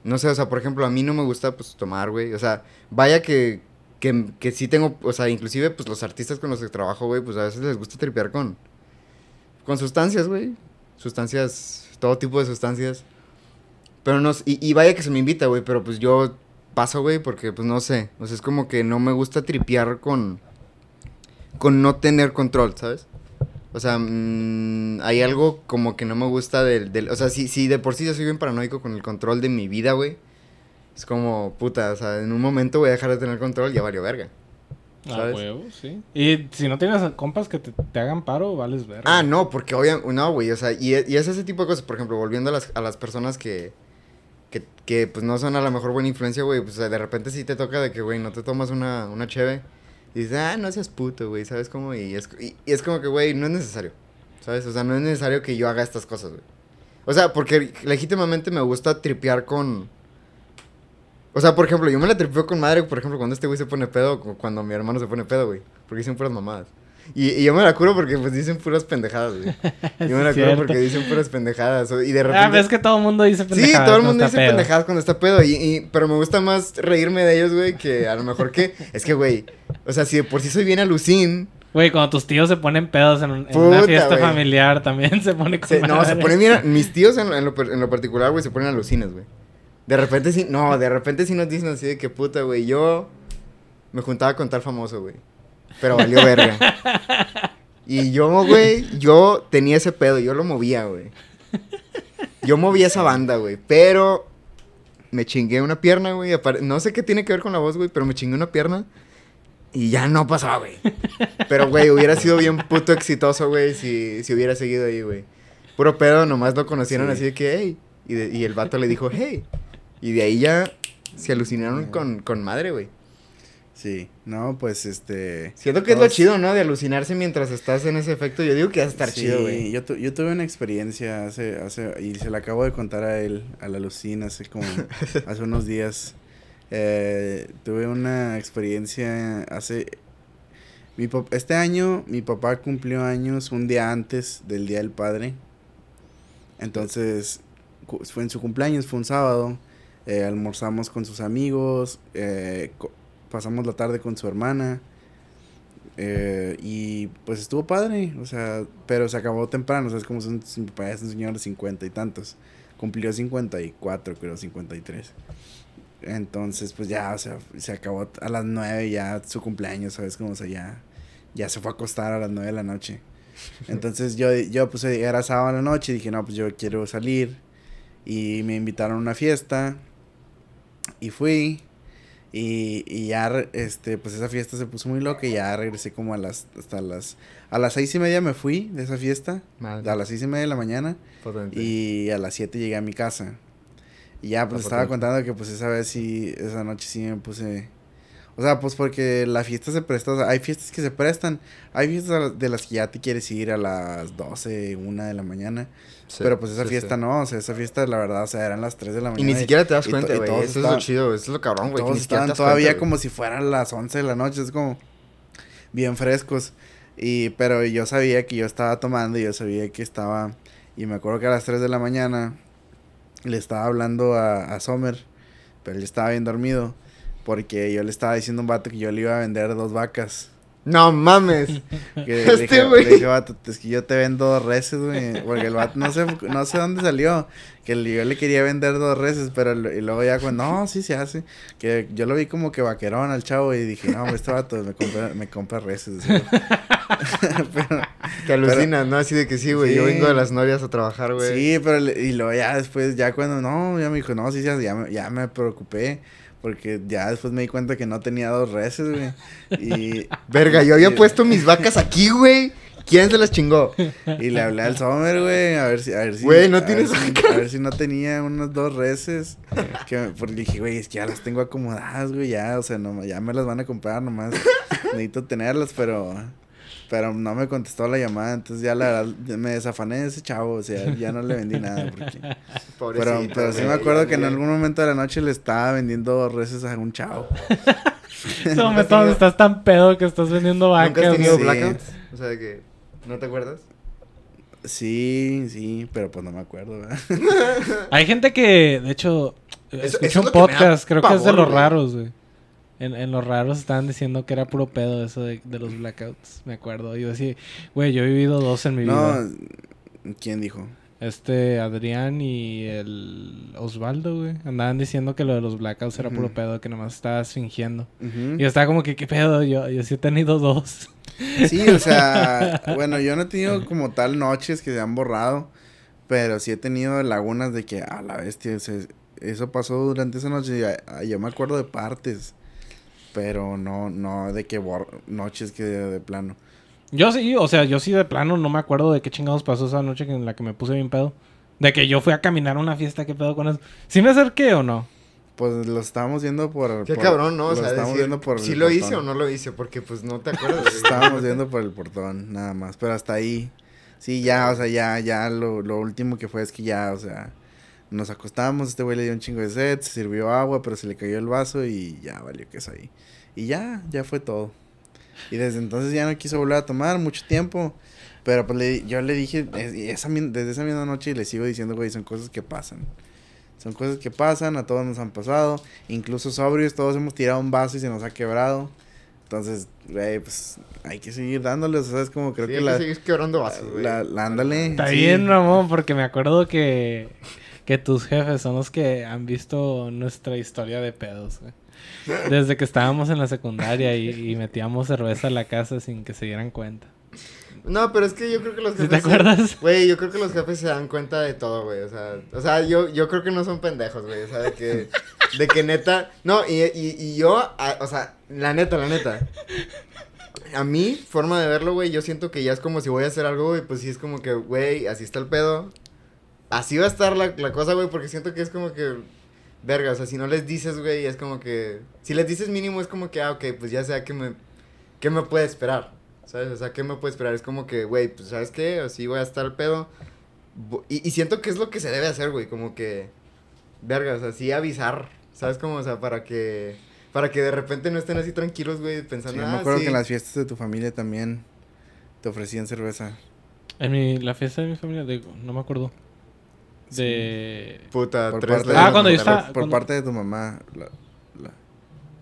No sé, o sea, por ejemplo, a mí no me gusta, pues, tomar, güey. O sea, vaya que, que, que sí tengo, o sea, inclusive, pues, los artistas con los que trabajo, güey, pues, a veces les gusta tripear con... Con sustancias, güey. Sustancias, todo tipo de sustancias. Pero no, y, y vaya que se me invita, güey, pero pues yo paso, güey, porque pues no sé. O sea, es como que no me gusta tripear con. con no tener control, ¿sabes? O sea, mm, hay algo como que no me gusta del. del o sea, si, si de por sí yo soy bien paranoico con el control de mi vida, güey. Es como, puta, o sea, en un momento voy a dejar de tener control, ya valió verga. Ah, ¿Sabes? huevo, sí. Y si no tienes compas que te, te hagan paro, vales ver. Ah, no, porque obviamente, no, güey, o sea, y, y es ese tipo de cosas, por ejemplo, volviendo a las, a las personas que, que, pues, no son a lo mejor buena influencia, güey, pues, de repente sí te toca de que, güey, no te tomas una, una cheve, y dices, ah, no seas puto, güey, ¿sabes cómo? Y es, y, es como que, güey, no es necesario, ¿sabes? O sea, no es necesario que yo haga estas cosas, güey. O sea, porque legítimamente me gusta tripear con... O sea, por ejemplo, yo me la tripeo con madre, por ejemplo, cuando este güey se pone pedo, cuando mi hermano se pone pedo, güey. Porque dicen puras mamadas. Y, y yo me la curo porque pues dicen puras pendejadas, güey. Yo me la Sí, curo porque dicen puras pendejadas. Y de repente... Ah, ves que todo el mundo dice Sí, pendejadas. todo el mundo dice pedo. pendejadas cuando está pedo. Y, y- pero me gusta más reírme de ellos, güey, que a lo mejor que... Es que, güey, o sea, si de por sí soy bien alucín... Güey, cuando tus tíos se ponen pedos en, un- en una fiesta familiar, también se pone con se- no, se ponen bien... Mis tíos en, lo- en lo, per- en lo particular, güey, se ponen alucines, güey. De repente sí... No, de repente sí nos dicen así de que puta, güey. Yo me juntaba con tal famoso, güey. Pero valió verga. Y yo, güey, yo tenía ese pedo, yo lo movía, güey. Yo movía esa banda, güey. Pero me chingué una pierna, güey. No sé qué tiene que ver con la voz, güey, pero me chingué una pierna. Y ya no pasaba, güey. Pero, güey, hubiera sido bien puto exitoso, güey, si, si hubiera seguido ahí, güey. Puro pedo, nomás lo conocieron Sí. así de que, hey. Y, de- y el vato le dijo, hey. Y de ahí ya se alucinaron con, con madre, güey. Sí, no, pues este... Siento que es lo chido, ¿no? De alucinarse mientras estás en ese efecto. Yo digo que va a estar Sí, chido, güey. Yo, tu- yo tuve una experiencia hace, hace, y se la acabo de contar a él, a la Lucina, hace como, hace unos días. Eh, tuve una experiencia hace, mi este año mi papá cumplió años un día antes del Día del Padre. Entonces, fue en su cumpleaños, fue un sábado. eh, almorzamos con sus amigos, eh, co- pasamos la tarde con su hermana. Eh, y pues estuvo padre, o sea, pero se acabó temprano, o sea, es como son, mi papá es un señor de 50 y tantos. Cumplió 54, creo, 53. Entonces, pues ya, o sea, se acabó a las 9 ya su cumpleaños, ¿sabes? Como, o sea, ya, ya se fue a acostar a las 9 de la noche. Entonces yo, yo pues era sábado en la noche y dije, no, pues yo quiero salir. Y me invitaron a una fiesta. Y fui. Y, y ya, este, pues esa fiesta se puso muy loca y ya regresé como a las, hasta las, a las seis y media me fui de esa fiesta, Madre. a las seis y media de la mañana. Potente. Y a las 7 llegué a mi casa. Y ya, pues Está estaba potente. contando que pues esa vez sí, esa noche sí me puse... O sea, pues porque la fiesta se presta, o sea, hay fiestas que se prestan, hay fiestas de las que ya te quieres ir a las 12, 1 de la mañana, Sí, pero pues esa sí, fiesta sí. no, o sea, esa fiesta la verdad, o sea, eran las 3 de la Y mañana. ni siquiera te das y cuenta, y güey. Eso es lo chido. Eso es lo cabrón, güey. todos estaban todavía cuenta, como si fueran las 11 de la noche, es como bien frescos. Y, pero yo sabía que yo estaba tomando y yo sabía que estaba, y me acuerdo que a las 3 de la mañana le estaba hablando a, a Sommer, pero él estaba bien dormido, porque yo le estaba diciendo a un vato que yo le iba a vender dos vacas. No mames. Que le Este dije, güey. le dije, vato, es que yo te vendo dos reses, güey. Porque el vato, no sé, no sé dónde salió. Que yo le quería vender dos reses, pero y luego ya cuando, no, sí se hace. Que yo lo vi como que vaquerón al chavo y dije, no, este vato me compra, me compra reses. güey". pero, Te alucinas, ¿no? Así de que sí, güey. Yo Sí. vengo de las norias a trabajar, güey. sí, pero le- y luego ya después, ya cuando, no, ya me dijo, no, sí se hace, ya me, ya me preocupé. Porque ya después me di cuenta que no tenía dos reses, güey. Y, Verga, yo había y- puesto mis vacas aquí, güey. ¿Quién se las chingó? Y le hablé al Sommer, güey, a ver si, a ver si. Güey, ¿no a ver tienes si-? A ver si no tenía unas dos reses. Que porque dije, güey, es que ya las tengo acomodadas, güey, ya, o sea, no, ya me las van a comprar nomás. Necesito tenerlas, pero. Pero no me contestó la llamada, entonces ya la verdad me desafané de ese chavo, o sea, ya no le vendí nada. Porque... Pero, Pobrecito, pero sí me acuerdo que en algún momento de la noche le estaba vendiendo reses a un chavo. No, me estás, estás tan pedo que estás vendiendo ¿Nunca has vacas. tenido Sí. blackouts? O sea, de que... ¿No te acuerdas? Sí, sí, pero pues no me acuerdo, ¿verdad? Hay gente que, de hecho, Eso- escuché eso es un que podcast, creo que es de los güey. raros, güey. En, en los raros estaban diciendo que era puro pedo eso de, de los blackouts, me acuerdo. Yo decía, güey, yo he vivido dos en mi vida. No, ¿quién dijo? Este, Adrián y el Osvaldo, güey. Andaban diciendo que lo de los blackouts era puro pedo, que nomás estabas fingiendo. Y yo estaba como que, ¿qué pedo? Yo, yo sí he tenido dos. Sí, o sea, bueno, yo no he tenido como tal noches que se han borrado, pero sí he tenido lagunas de que, a la bestia, o sea, eso pasó durante esa noche, y, ah, yo me acuerdo de partes, pero no, no de que noches que de, de plano. Yo sí, o sea, yo sí de plano no me acuerdo de qué chingados pasó esa noche en la que me puse bien pedo. De que yo fui a caminar a una fiesta, ¿qué pedo con eso? ¿Sí me acerqué o no? Pues lo estábamos viendo por... Qué por- cabrón, ¿no? O sea, estábamos decir, viendo por ¿sí lo hice o no lo hice? Porque, pues, no te acuerdas. Estábamos viendo por el portón, nada más. Pero hasta ahí. Sí, ya, o sea, ya, ya lo, lo último que fue es que ya, o sea, nos acostamos, este güey le dio un chingo de sed, se sirvió agua, pero se le cayó el vaso y ya valió que eso ahí. Y ya, ya fue todo. Y desde entonces ya no quiso volver a tomar mucho tiempo. Pero pues le- yo le dije, es- esa, desde esa misma noche le sigo diciendo, güey, son cosas que pasan. Son cosas que pasan, a todos nos han pasado. Incluso sobrios, todos hemos tirado un vaso y se nos ha quebrado. Entonces, güey, pues hay que seguir dándole, o sea, es como creo Sí, que hay la, seguir quebrando vasos, güey. la, la- ándale. Está sí. bien, Ramón, porque me acuerdo que, que tus jefes son los que han visto nuestra historia de pedos. Desde que estábamos en la secundaria y, y metíamos cerveza a la casa sin que se dieran cuenta. No, pero es que yo creo que los ¿Sí jefes... te acuerdas? Güey, yo creo que los jefes se dan cuenta de todo, güey. O sea, o sea yo, yo creo que no son pendejos, güey. O sea, de que, de que neta. No, y, y, y yo, a- o sea, la neta, la neta. A mí, forma de verlo, güey, yo siento que ya es como si voy a hacer algo, güey, pues sí es como que, güey, así está el pedo. Así va a estar la, la cosa, güey, porque siento que es como que. Verga, o sea, si no les dices, güey, es como que. Si les dices mínimo, es como que, ah, ok, pues ya sea que me. ¿Qué me puede esperar? ¿Sabes? O sea, ¿qué me puede esperar? Es como que, güey, pues, ¿sabes qué? Así voy a estar el pedo. Y, y siento que es lo que se debe hacer, güey, como que. Verga, o sea, sí avisar. ¿Sabes cómo? O sea, para que. Para que de repente no estén así tranquilos, güey, Sí, pensando. yo ah, me acuerdo sí. que en las fiestas de tu familia también te ofrecían cerveza. En mi, la fiesta de mi familia, digo, no me acuerdo. De... Puta, Por tres parte, de Ah, cuando yo por- estaba- Por cuando- parte de tu mamá, la, la,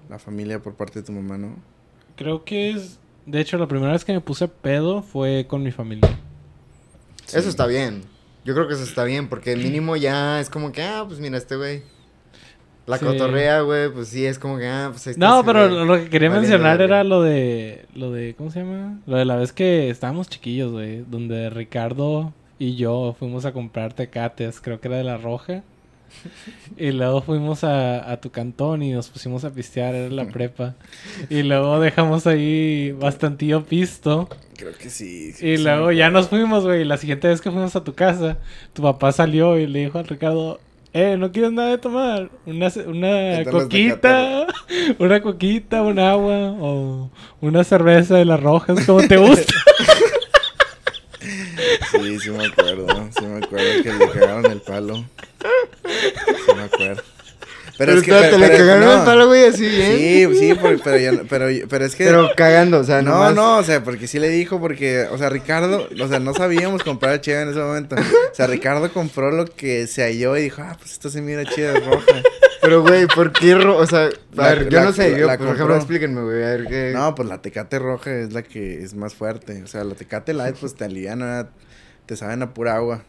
la familia por parte de tu mamá, ¿no? Creo que es... De hecho, la primera vez que me puse pedo fue con mi familia. Sí. Eso está bien. Yo creo que eso está bien, porque mínimo ya es como que, ah, pues mira, este güey. La Sí. cotorrea, güey, pues sí, es como que, ah, pues ahí está No, pero güey. lo que quería Valiendo mencionar era lo de... Lo de... ¿Cómo se llama? Lo de la vez que estábamos chiquillos, güey. Donde Ricardo y yo fuimos a comprar tecates. Creo que era de La Roja. Y luego fuimos a, a tu cantón y nos pusimos a pistear, era la prepa. Y luego dejamos ahí bastantillo pisto. Creo que sí. sí, Y luego ya nos fuimos, güey. La siguiente vez que fuimos a tu casa, tu papá salió y le dijo al Ricardo, eh, ¿no quieres nada de tomar? Una, una coquita, una coquita, un agua o una cerveza de las rojas, como te gusta. Sí, me acuerdo. Sí me acuerdo que le cagaron el palo. Sí me acuerdo. Pero, espérate, le cagaron el palo, güey, así bien. Sí, sí, pero, pero, pero es que... Pero cagando, o sea, no, nomás- no, o sea, porque sí le dijo, porque, o sea, Ricardo, o sea, no sabíamos comprar cheve en ese momento. O sea, Ricardo compró lo que se halló y dijo, ah, pues esto se mira chida, es roja. Pero, güey, ¿por qué? ro- O sea, a La- ver, yo la- no sé, yo, la por compró. ejemplo, explíquenme, güey, a ver qué. No, pues la tecate roja es la que es más fuerte. O sea, la tecate light, pues te aliviana, te saben a pura agua.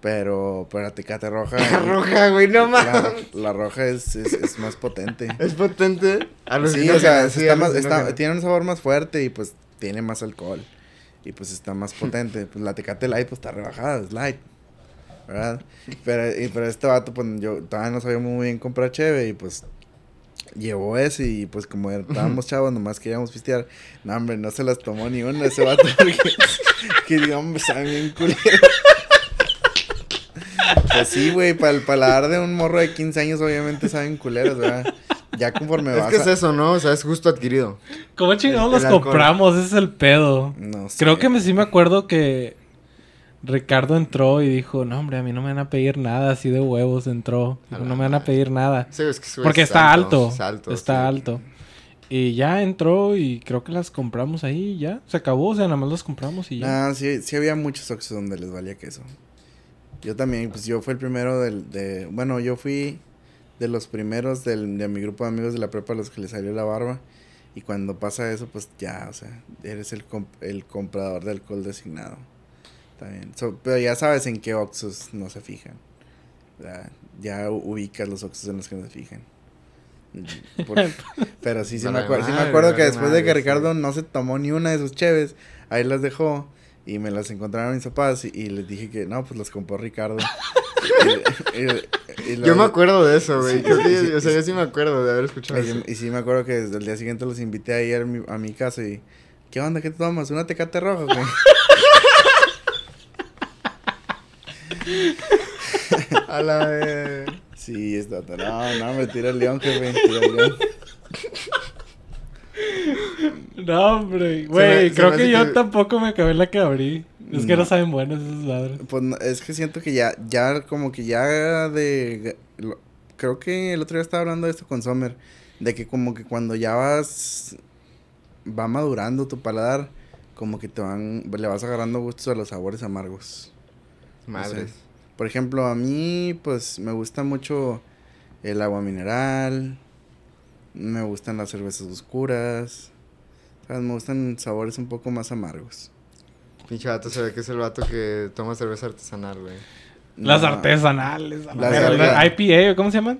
Pero, pero la tecate roja. La roja, güey, no mames. la roja es, es, es más potente. Es potente. Sí, o sea, sí, está más, alucinógena. está- tiene un sabor más fuerte y pues tiene más alcohol. Y pues está más potente. Pues la Tecate Light pues está rebajada, es light. ¿Verdad? Pero, y, pero este vato pues yo todavía no sabía muy bien comprar cheve y pues llevó ese y pues como estábamos chavos nomás queríamos pistear. No hombre, no se las tomó ni una ese vato porque que hombre, saben bien culero. Pues sí, güey, para el paladar de un morro de 15 años obviamente saben culeros, ¿verdad? Ya conforme Es vas que es eso, ¿no? O sea, es justo adquirido. ¿Cómo chingados los alcohol. compramos? Ese es el pedo. No sé. Creo que me, sí me acuerdo que Ricardo entró y dijo, no, hombre, a mí no me van a pedir nada así de huevos. Entró. Dijo, no me van a pedir nada. Sí, es que Porque es está alto. es alto, está sí. alto. Y ya entró y creo que las compramos ahí y ya. Se acabó, o sea, nada más las compramos y ya. Ah, sí, sí había muchos Oxxos donde les valía queso. Yo también, pues yo fui el primero del, de... Bueno, yo fui de los primeros del, de mi grupo de amigos de la prepa a los que les salió la barba. Y cuando pasa eso, pues ya, o sea, eres el, comp- el comprador de alcohol designado. También. Pero ya sabes en qué Oxxos no se fijan. Ya, ya ubicas los Oxxos en los que no se fijan. Por- pero sí, sí me, acuer- sí me acuerdo que después de que Ricardo sí. no se tomó ni una de sus cheves, ahí las dejó y me las encontraron mis papás y, y les dije que no, pues las compró Ricardo. Y- y- y Yo me acuerdo de eso, güey. Sí, Creo que- sí, sí, o sea, yo sí me acuerdo de haber escuchado Y, eso. y sí me acuerdo que desde el día siguiente los invité a ir a mi, a mi casa y... ¿Qué onda? ¿Qué tomas? ¿Una tecate roja, güey? A la vez. Sí, está... No, no, me tira el león, jefe. Tira el león. No, hombre. Güey, creo que yo que- tampoco me acabé la que abrí. Es que no, No. saben buenas esas madres. Pues no, es que siento que ya, ya como que ya de... lo- creo que el otro día estaba hablando de esto con Sommer. De que como que cuando ya vas... Va madurando tu paladar, como que te van... Le vas agarrando gustos a los sabores amargos. Madres. Por ejemplo, a mí, pues, me gusta mucho el agua mineral. Me gustan las cervezas oscuras. ¿Sabes? Me gustan sabores un poco más amargos. Pinche vato se ve que es el vato que toma cerveza artesanal, güey. Las No, artesanales. la Las. IPA, ¿o ¿cómo se llaman?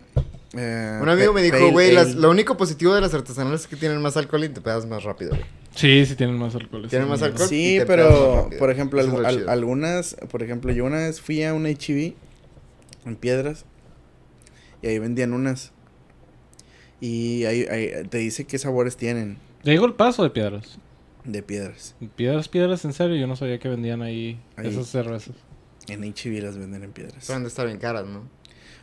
eh, Un amigo me dijo, güey, lo único positivo de las artesanales es que tienen más alcohol y te pedas más rápido, güey. Sí, sí tienen más alcohol. Tienen más alcohol. Sí, pero, por ejemplo, al- al- algunas, por ejemplo, yo una vez fui a un HB en Piedras y ahí vendían unas. Y ahí, ahí te dice qué sabores tienen ¿Te digo el paso de piedras? de Piedras. Piedras, piedras, en serio. Yo no sabía que vendían ahí, Ahí. esas cervezas. En HB las venden en Piedras. Pero de estar bien caras, ¿no?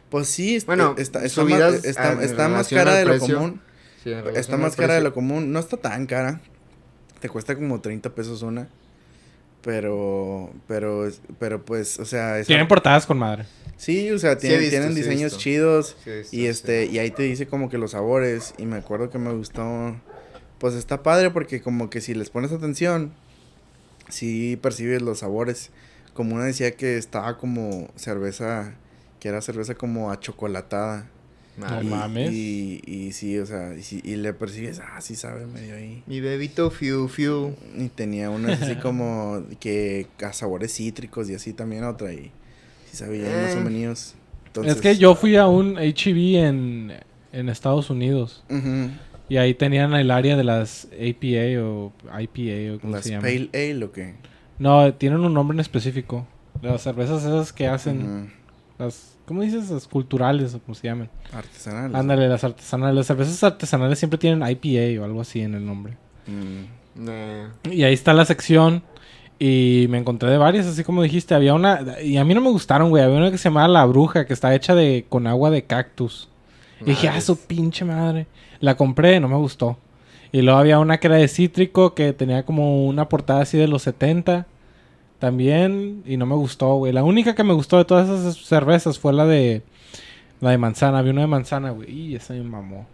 Pues sí, est- Bueno, está, está, está, está más cara de lo común. Sí, Está más cara de lo común. No está tan cara. Te cuesta como 30 pesos una. Pero, pero, pero pues, o sea... Tienen portadas con madre. Sí, o sea, Sí tienen, visto, tienen sí he diseños visto. chidos. Sí, sí, Y sí. este, y ahí te dice como que los sabores. Y me acuerdo que me gustó. Pues está padre porque como que si les pones atención, sí percibes los sabores. Como una decía que estaba como cerveza, que era cerveza como achocolatada. No Y- mames. Y, y sí, o sea, y, y le percibes, ah, sí sabe medio ahí. Mi bebito fiu fiu. Y tenía una así como que a sabores cítricos y así también otra. Y sí sabía ahí más o Eh. menos. es que yo fui a un HB en, en Estados Unidos. Y ahí tenían el área de las APA o IPA o como Las se llama. Pale Ale o qué. No, tienen un nombre en específico. Las cervezas esas que hacen las ¿Cómo dices? Las culturales, o como se llaman. Artesanal. Ándale, las artesanales. Las cervezas artesanales siempre tienen IPA o algo así en el nombre. Mm, nah. Y ahí está la sección. Y me encontré de varias, así como dijiste. Había una. Y a mí no me gustaron, güey. Había una que se llamaba La Bruja, que está hecha de con agua de cactus. Y dije, ah, su pinche madre. La compré, no me gustó. Y luego había una que era de cítrico, que tenía como una portada así de los 70. También. Y no me gustó, güey. La única que me gustó de todas esas cervezas fue la de. La de manzana. Había una de manzana, güey. Y esa me mamó.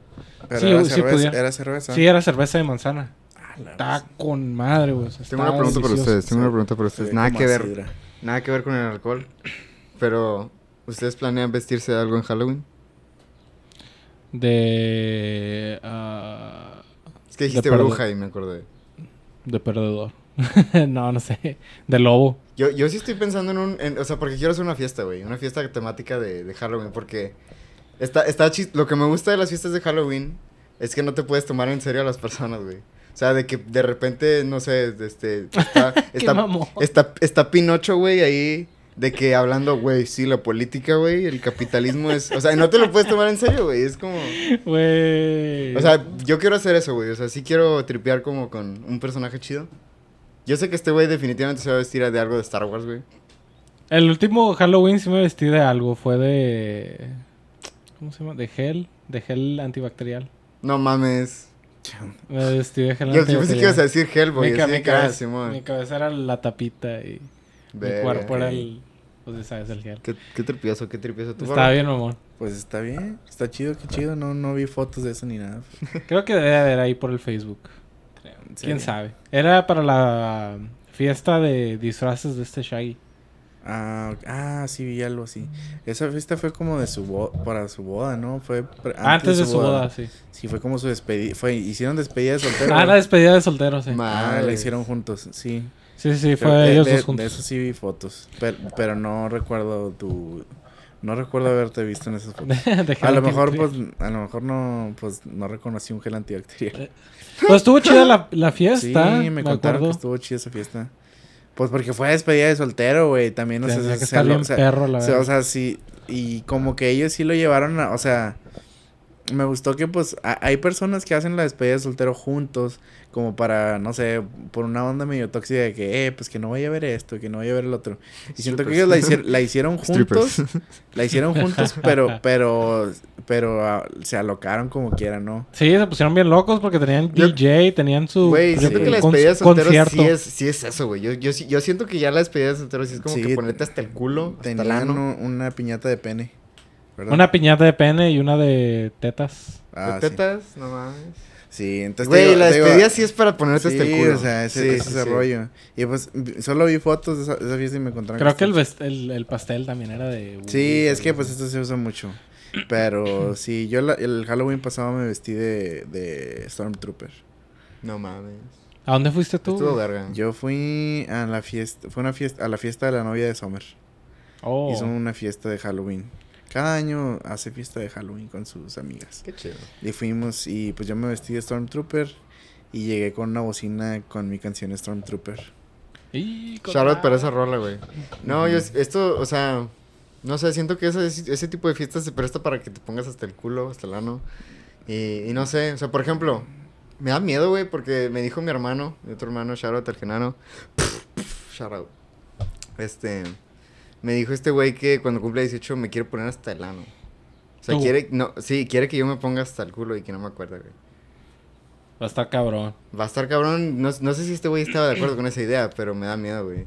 Pero Sí, era, sí cerveza, podía. era cerveza. Sí, era cerveza de manzana. Ah, la Está con madre, güey. Tengo una pregunta para ustedes. Tengo una pregunta para ustedes. Nada que ver. sidra. Nada que ver con el alcohol. Pero, ¿ustedes planean vestirse de algo en Halloween? De. ah, Es que dijiste De bruja y me acordé. de perdedor. no, no sé. De lobo. Yo, yo sí estoy pensando en un... en- o sea, porque quiero hacer una fiesta, güey. Una fiesta temática de, de Halloween. Porque está, está chis- Lo que me gusta de las fiestas de Halloween es que no te puedes tomar en serio a las personas, güey. O sea, de que de repente, no sé, este... Está, ¿Qué está, está, está Pinocho, güey, ahí... De que hablando, güey, sí, la política, güey, el capitalismo es... O sea, no te lo puedes tomar en serio, güey. Es como... Güey. O sea, yo quiero hacer eso, güey. O sea, sí quiero tripear como con un personaje chido. Yo sé que este güey definitivamente se va a vestir de algo de Star Wars, güey. El último Halloween sí me vestí de algo. Fue de. ¿Cómo se llama? De gel. De gel antibacterial. No mames. Me vestí de gel Yo, yo pensé que ibas a antibacterial. decir. Mi, ca- así mi ah, cabeza, Simón. mi cabeza era la tapita y mi cuerpo era el. Pues ya sabes, el gel. Qué, qué tripioso, qué tripioso. ¿Tú, Estaba Bárbara? bien, mamón. Pues está bien. Está chido, qué chido. No, no vi fotos de eso ni nada. Creo que debe haber ahí por el Facebook. Creo. ¿En ¿Quién sabe? Era para la fiesta de disfraces de este Shaggy. Ah, ah, sí, vi algo así. Esa fiesta fue como de su boda, para su boda, ¿no? Fue Antes, de su boda, sí. Sí, fue como su despedida. Fue, hicieron despedida de soltero. Ah, la despedida de soltero, sí. Ah, la hicieron juntos, sí. Sí, sí, fue ellos de, dos De juntos. eso sí vi fotos. Pero, pero no recuerdo tu. No recuerdo haberte visto en esas fotos. A lo mejor, pues, a lo mejor no, pues, no reconocí un gel antibacterial. Pues estuvo chida la, la Sí, fiesta. me, me, contaron acuerdo. que estuvo chida esa fiesta. Pues porque fue despedida de soltero, güey. También, o sea, Tenía que se- bien o sea, perro, la sea, verdad. o sea, sí. Y como que ellos sí lo llevaron a. O sea, me gustó que, pues, a- hay personas que hacen la despedida de soltero juntos. Como para, no sé, por una onda medio tóxica de que, eh, pues que no vaya a ver esto, que no vaya a ver el otro. Y siento que ellos la, hicier- la hicieron juntos. Strippers. La hicieron juntos, pero, pero, pero ah, se alocaron como quieran, ¿no? Sí, se pusieron bien locos porque tenían Yo- DJ, tenían su Güey, siento que la con- despedida de soltero concierto. sí es, sí es eso, güey. Yo, yo, sí- yo siento que ya la despedida de soltero sí es como Sí, que ponerte hasta el culo, hasta el Tenían ano. una piñata de pene. ¿verdad? Una piñata de pene y una de tetas. Ah, ¿De sí. tetas? No mames. Sí, entonces. te Güey, digo- la te digo- despedida sí es para ponerte Sí, hasta el culo. o sea, ese, Sí, ese sí, ese sí. rollo. Y pues, solo vi fotos de esa, de esa fiesta y me encontraron. Creo que el, el, el pastel también era de... Sí, es que pues esto se usa mucho. Pero sí, yo la- el Halloween pasado me vestí de, de Stormtrooper. No mames. ¿A dónde fuiste tú? Estuvo verga. Yo fui a la fiesta, fue una fiesta, a la fiesta de la novia de Summer. Oh. Hizo una fiesta de Halloween. Cada año hace fiesta de Halloween con sus amigas. Qué chido. Y fuimos y pues yo me vestí de Stormtrooper y llegué con una bocina con mi canción Stormtrooper. Y Shoutout para esa rola, güey. No, yo, esto, o sea, no sé, siento que ese, ese tipo de fiestas se presta para que te pongas hasta el culo, hasta el ano. Y, y no sé, o sea, por ejemplo, me da miedo, güey, porque me dijo mi hermano, mi otro hermano, Shoutout al Genaro. Shoutout. Este, me dijo este güey que cuando cumple 18 me quiere poner hasta el ano. O sea, ¿Tú? quiere, no, sí, quiere que yo me ponga hasta el culo y que no me acuerde, güey. Va a estar cabrón. Va a estar cabrón, no, no sé si este güey estaba de acuerdo con esa idea, pero me da miedo, güey.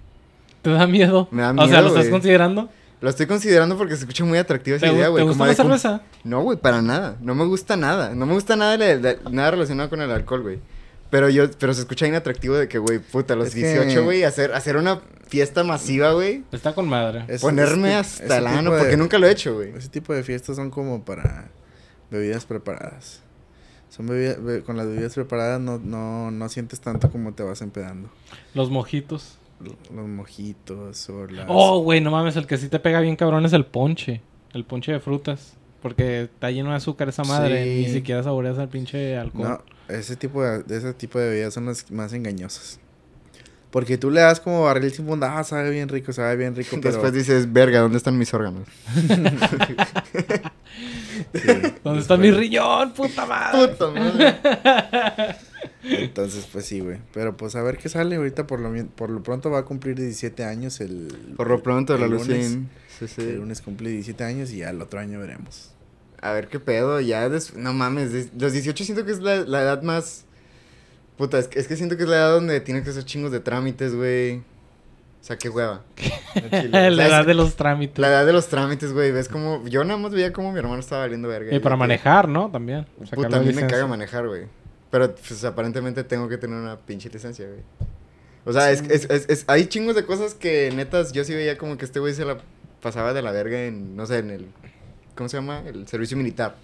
¿Te da miedo? Me da O sea, miedo, ¿lo estás considerando? Lo estoy considerando porque se escucha muy atractiva esa ¿Te, idea, güey. ¿te gusta la cerveza? No, güey, para nada. No me gusta nada. No me gusta nada, nada relacionado con el alcohol, güey. Pero yo, pero se escucha inatractivo de que, güey, puta, a los Es que- 18, güey, hacer, hacer una fiesta masiva, güey. Está con madre. Es- Ponerme hasta el ano, de- porque nunca lo he hecho, güey. Ese tipo de fiestas son como para bebidas preparadas. Son bebidas, be- con las bebidas preparadas no, no, no sientes tanto como te vas empedando. Los mojitos. L- Los mojitos o las... Oh, güey, no mames. El que sí te pega bien cabrón es el ponche. El ponche de frutas. Porque está lleno de azúcar esa madre. Sí. Ni siquiera saboreas el pinche alcohol. No, ese tipo de, ese tipo de bebidas son las más engañosas. Porque tú le das como barril sin funda, ah, sabe bien rico, sabe bien rico, pero... Después dices, verga, ¿dónde están mis órganos? ¿Dónde está mi riñón, puta madre? Puta madre. Entonces, pues sí, güey. Pero pues a ver qué sale ahorita. Por lo, por lo pronto va a cumplir 17 años el... Por lo pronto, la el lunes. Lucín. Sí, sí. El lunes cumple 17 años y ya el otro año veremos. A ver qué pedo, ya des- no mames, los 18 siento que es la, la edad más puta, es que, es que siento que es la edad donde tiene que hacer chingos de trámites, güey. O sea, qué hueva. La O sea, edad es- de los trámites. La edad de los trámites, güey, ves como yo nada más veía como mi hermano estaba valiendo verga. Y para que- manejar, ¿no? También. Puta, a mí me caga manejar, güey. Pero pues aparentemente tengo que tener una pinche licencia, güey. O sea, es, es, es, es- hay chingos de cosas que netas yo sí veía como que este güey se la pasaba de la verga en, no sé, en el, ¿cómo se llama? El servicio militar.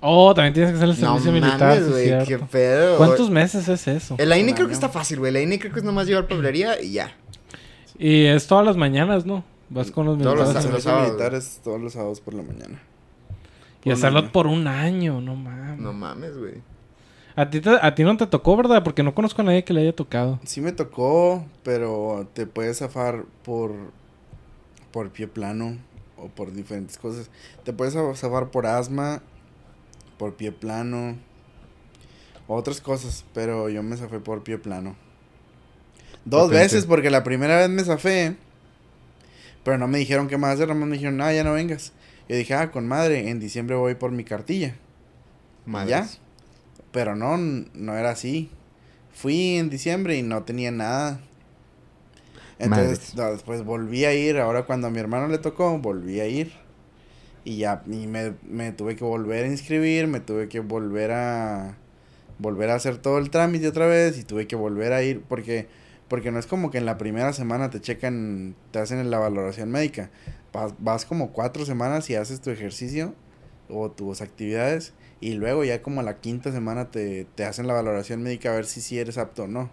Oh, también tienes que hacer el No servicio militar. mames, cierto. qué pedo. ¿Cuántos meses es eso? El AINE creo que está fácil, güey. El AINE creo que es nomás llevar papelería y ya. Y es todas las mañanas, ¿no? Vas con los Todos los militares. El los servicio sábados. militar es todos los sábados por la mañana. Y por hacerlo año. por un año, no mames. No mames, güey. A ti, te- a ti no te tocó, ¿verdad? Porque no conozco a nadie que le haya tocado. Sí me tocó, pero te puedes zafar por por pie plano o por diferentes cosas. Te puedes zafar por asma, por pie plano, otras cosas, pero yo me zafé por pie plano. Dos veces porque la primera vez me zafé, pero no me dijeron qué más hacer, nomás me dijeron, "Ah, ya no vengas." Yo dije, "Ah, con madre, en diciembre voy por mi cartilla." Madres. Pero no, no era así. Fui en diciembre y no tenía nada. Entonces, no, después volví a ir. Ahora cuando a mi hermano le tocó, volví a ir. Y ya, y me, me tuve que volver a inscribir, me tuve que volver a volver a hacer todo el trámite otra vez y tuve que volver a ir porque porque no es como que en la primera semana te checan, te hacen la valoración médica. Vas, vas como cuatro semanas y haces tu ejercicio o tus actividades y luego ya como a la quinta semana te, te hacen la valoración médica a ver si sí eres apto o no.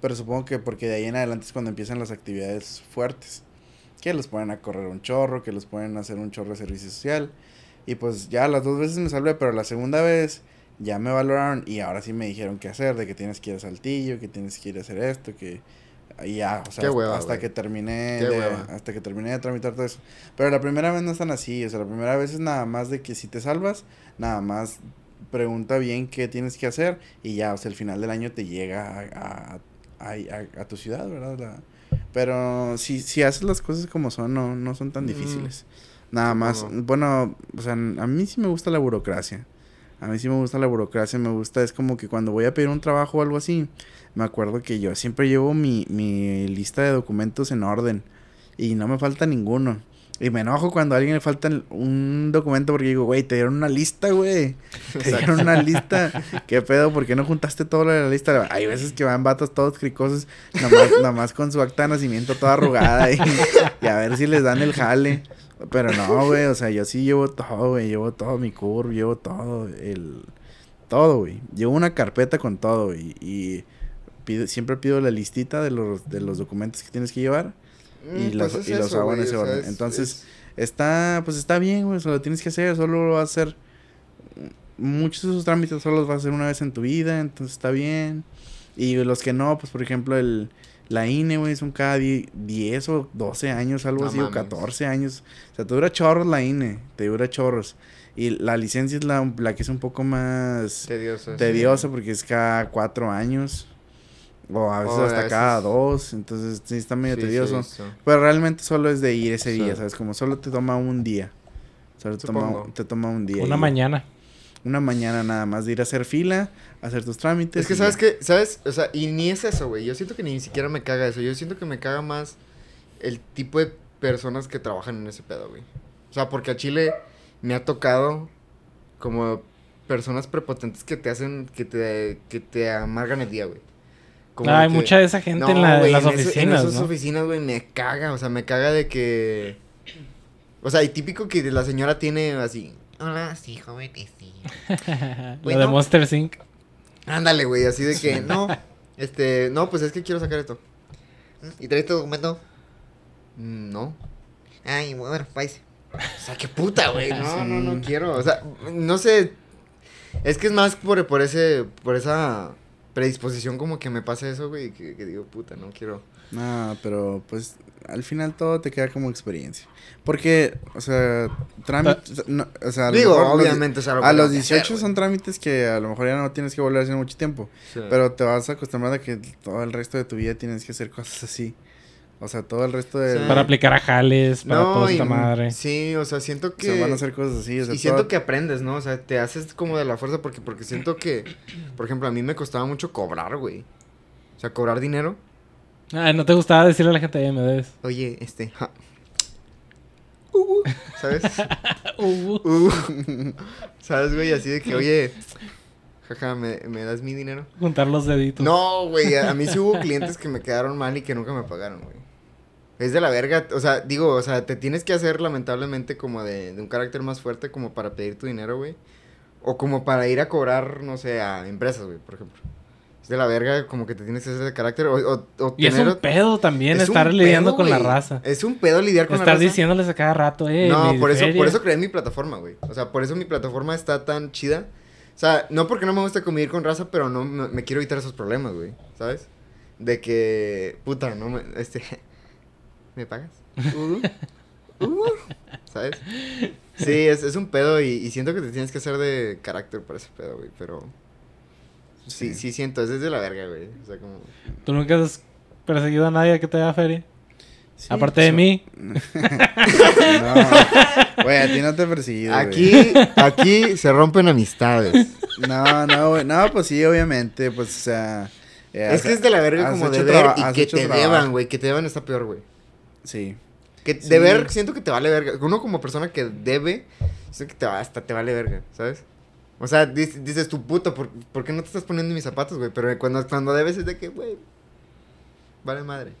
Pero supongo que porque de ahí en adelante es cuando empiezan las actividades fuertes. Que los ponen a correr un chorro, que los ponen a hacer un chorro de servicio social. Y pues ya las dos veces me salvé, pero la segunda vez ya me valoraron y ahora sí me dijeron qué hacer, de que tienes que ir a Saltillo, que tienes que ir a hacer esto, que y ya, o sea, Qué hasta- hueva, hasta que terminé Qué de, hueva. hasta que terminé de tramitar todo eso. Pero la primera vez no es tan así, o sea, la primera vez es nada más de que si te salvas, nada más pregunta bien qué tienes que hacer y ya, o sea, el final del año te llega a, a, a- a- a tu ciudad, ¿verdad? La- pero si, si haces las cosas como son, no, no son tan Mm. difíciles. Nada más, bueno, o sea, a mí sí me gusta la burocracia. A mí sí me gusta la burocracia, me gusta, es como que cuando voy a pedir un trabajo o algo así, me acuerdo que yo siempre llevo mi, mi lista de documentos en orden y no me falta ninguno. Y me enojo cuando a alguien le falta un documento porque digo, güey, te dieron una lista, güey. Te dieron una lista. ¿Qué pedo? ¿Por qué no juntaste todo lo de la lista? Hay veces que van vatos todos cricosos, nomás, nomás con su acta de nacimiento toda arrugada y, y a ver si les dan el jale. Pero no, güey, o sea, yo sí llevo todo, güey. Llevo todo mi curve, llevo todo, el... Todo, güey. Llevo una carpeta con todo, güey. Y pido, siempre pido la listita de los, de los documentos que tienes que llevar. Y Mm, los- pues es y los eso, hago en ese orden. es- Entonces, es- Está, pues está bien, güey, solo lo tienes que hacer, solo lo vas a hacer. Muchos de esos trámites solo los vas a hacer una vez en tu vida, entonces está bien. Y los que no, pues por ejemplo, el, la INE, güey, son cada die- 10 o 12 años, algo No así, o mames. 14 años. O sea, te dura chorros la INE, te dura chorros. Y la licencia es la, la que es un poco más tedioso. sí. tediosa porque es cada 4 años. O a veces O a hasta veces- cada dos, entonces sí está medio Sí, tedioso. sí. Pero realmente solo es de ir ese Sí. día, ¿sabes? Como solo te toma un día. Solo te toma, te toma un día. Una y- mañana. Una mañana nada más de ir a hacer fila, hacer tus trámites. Es que, ¿sabes ya. qué? ¿Sabes? O sea, y ni es eso, güey. Yo siento que ni siquiera me caga eso. Yo siento que me caga más el tipo de personas que trabajan en ese pedo, güey. O sea, porque a Chile me ha tocado como personas prepotentes que te hacen, que te, que te amargan el día, güey. Como Ah, hay que- mucha de esa gente No, en, la- en güey, las oficinas, en esas ¿no? oficinas, güey, me caga. O sea, me caga de que... O sea, y típico que la señora tiene así... Hola, sí, jóvenes, sí. La de. Monster Inc. Ándale, güey, así de que, no, este, no, pues es que quiero sacar esto. ¿Y traes tu documento? Mm, No. Ay, bueno, pues. O sea, qué puta, güey. No, no, no quiero. O sea, no sé. Es que es más por, por ese, por esa predisposición como que me pasa eso, güey, que, que digo, puta, no quiero. No, pero pues al final todo te queda como experiencia. Porque, o sea, trámites, no, o sea, a lo Digo, mejor obviamente es algo que a los que 18 hacer, son trámites que a lo mejor ya no tienes que volver a hacer mucho tiempo. Sí. Pero te vas a acostumbrar a que todo el resto de tu vida tienes que hacer cosas así. O sea, todo el resto de... Sí. Para aplicar a jales, para toda esta y- madre. Sí, o sea, siento O que... sea, van a hacer cosas así. O sea, y siento que aprendes, ¿no? O sea, te haces como de la fuerza porque, porque siento que, por ejemplo, a mí me costaba mucho cobrar, güey. O sea, cobrar dinero. No te gustaba decirle a la gente, "Eh, me debes. Oye, este... ja. Uh, uh, ¿Sabes? Uh, Uh, ¿Sabes, güey? Así de que, oye, jaja, ¿me, me das mi dinero? juntar los deditos. No, güey, a, a mí sí hubo clientes que me quedaron mal y que nunca me pagaron, güey. Es de la verga, o sea, digo, o sea, te tienes que hacer lamentablemente como de, de un carácter más fuerte como para pedir tu dinero, güey. O como para ir a cobrar, no sé, a empresas, güey, por ejemplo. Es de la verga como que te tienes que hacer de carácter o, o, o Y es un pedo también es estar lidiando pedo, con la raza. Es un pedo lidiar con la Estar raza. diciéndoles a cada rato, eh. No, por eso, por eso creé mi plataforma, güey. O sea, por eso mi plataforma está tan chida. O sea, no porque no me gusta convivir con raza, pero no me, me quiero evitar esos problemas, güey. ¿Sabes? De que, puta, no me, este, ¿me pagas? Uh, uh, ¿Sabes? Sí, es, es un pedo y, y siento que te tienes que hacer de carácter para ese pedo, güey, pero... Sí, Sí. sí siento, es desde la verga, güey. O sea, como... ¿Tú nunca has perseguido a nadie que te haga feria? Sí, Aparte de pues, mí. No, güey, a ti no te he perseguido, güey. Aquí, aquí se rompen amistades. No, no, güey. No, pues sí, obviamente, pues, o sea... eh, Es que es de la verga como y has que te trabajo. deban, güey. Que te deban está peor, güey. Sí. Que Sí. deber, siento que te vale verga. Uno como persona que debe, siento que te va, hasta te vale verga, ¿sabes? O sea, dices, dices tu puto, ¿por, por qué no te estás poniendo en mis zapatos, güey? Pero cuando, cuando debes es de que, güey, vale madre.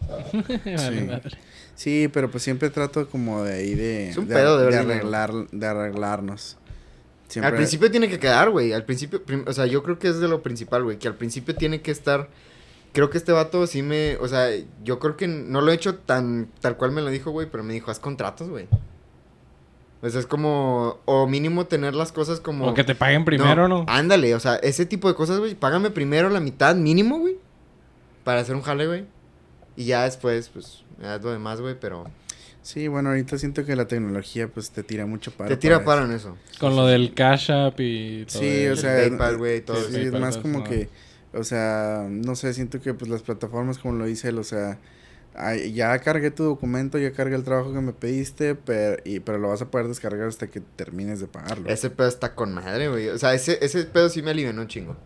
Vale, Sí. madre. Sí, pero pues siempre trato como de ahí de... Es un de, pedo de de ver arreglar, de arreglarnos. Siempre... Al principio tiene que quedar, güey. Al principio, prim- o sea, yo creo que es de lo principal, güey. Que al principio tiene que estar. Creo que este vato sí me. O sea, yo creo que no lo he hecho tan tal cual me lo dijo, güey. Pero me dijo, haz contratos, güey. O sea, es como. O mínimo tener las cosas como. O que te paguen primero, ¿no? Ándale, o sea, ese tipo de cosas, güey. Págame primero la mitad mínimo, güey. Para hacer un jale, güey. Y ya después, pues, me das lo demás, güey. Pero. Sí, bueno, ahorita siento que la tecnología pues te tira mucho para... te tira para paro eso. en eso. Con lo del Cash App y todo Sí, eso. o sea... El PayPal, güey, todo sí, eso. es más como que... O sea, no sé, siento que pues las plataformas como lo dice él, o sea... ya cargué tu documento, ya cargué el trabajo que me pediste, pero, y, pero lo vas a poder descargar hasta que termines de pagarlo. Ese pedo está con madre, güey. O sea, ese, ese pedo sí me alivianó un chingo.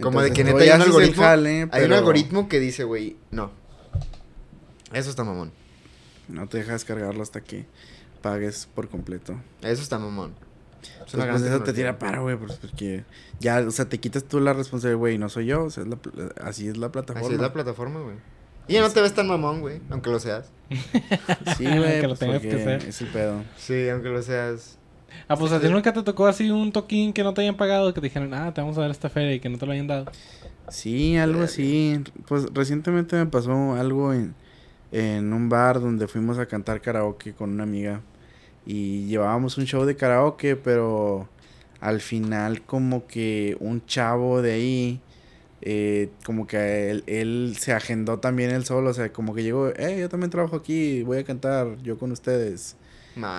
Como de que neta hay un algoritmo. jale, Hay un algoritmo que dice, güey, no. Eso está mamón. No te deja descargarlo hasta que pagues por completo. Eso está mamón. Pues, pues, eso te tira para, güey, pues, porque ya, o sea, te quitas tú la responsabilidad, güey, no soy yo, o sea, es la así es la plataforma. Así es la plataforma, güey. Y ya no te ves tan mamón, güey. Aunque lo seas. Sí, güey, Que lo pues, tengas que hacer. es el pedo. Sí, aunque lo seas. Ah, pues a ti nunca te tocó así un toquín que no te hayan pagado, que te dijeron, ah, te vamos a dar esta feria y que no te lo hayan dado. Sí, algo así. Pues recientemente me pasó algo en, en un bar donde fuimos a cantar karaoke con una amiga. Y llevábamos un show de karaoke, pero al final como que un chavo de ahí, eh, como que él, él se agendó también él solo, o sea, como que llegó, eh, yo también trabajo aquí, voy a cantar yo con ustedes.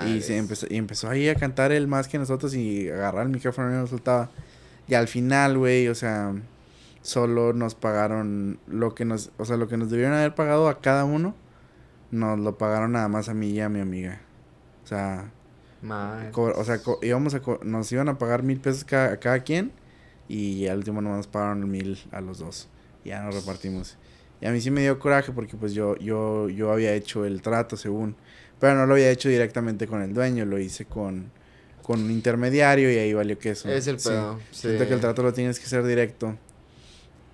Y se empezó, y empezó ahí a cantar él más que nosotros y agarrar el micrófono y no nos soltaba. Y al final, güey, o sea, solo nos pagaron lo que nos, o sea, lo que nos debieron haber pagado a cada uno, nos lo pagaron nada más a mí y a mi amiga. O sea, o sea, íbamos a nos iban a pagar mil pesos cada, a cada quien y al último nos pagaron mil a los dos. Ya nos repartimos. Y a mí sí me dio coraje porque pues yo, yo, yo había hecho el trato según, pero no lo había hecho directamente con el dueño, lo hice con, con un intermediario y ahí valió queso. Es el Sí. pedo. Sí. Siento que el trato lo tienes que hacer directo.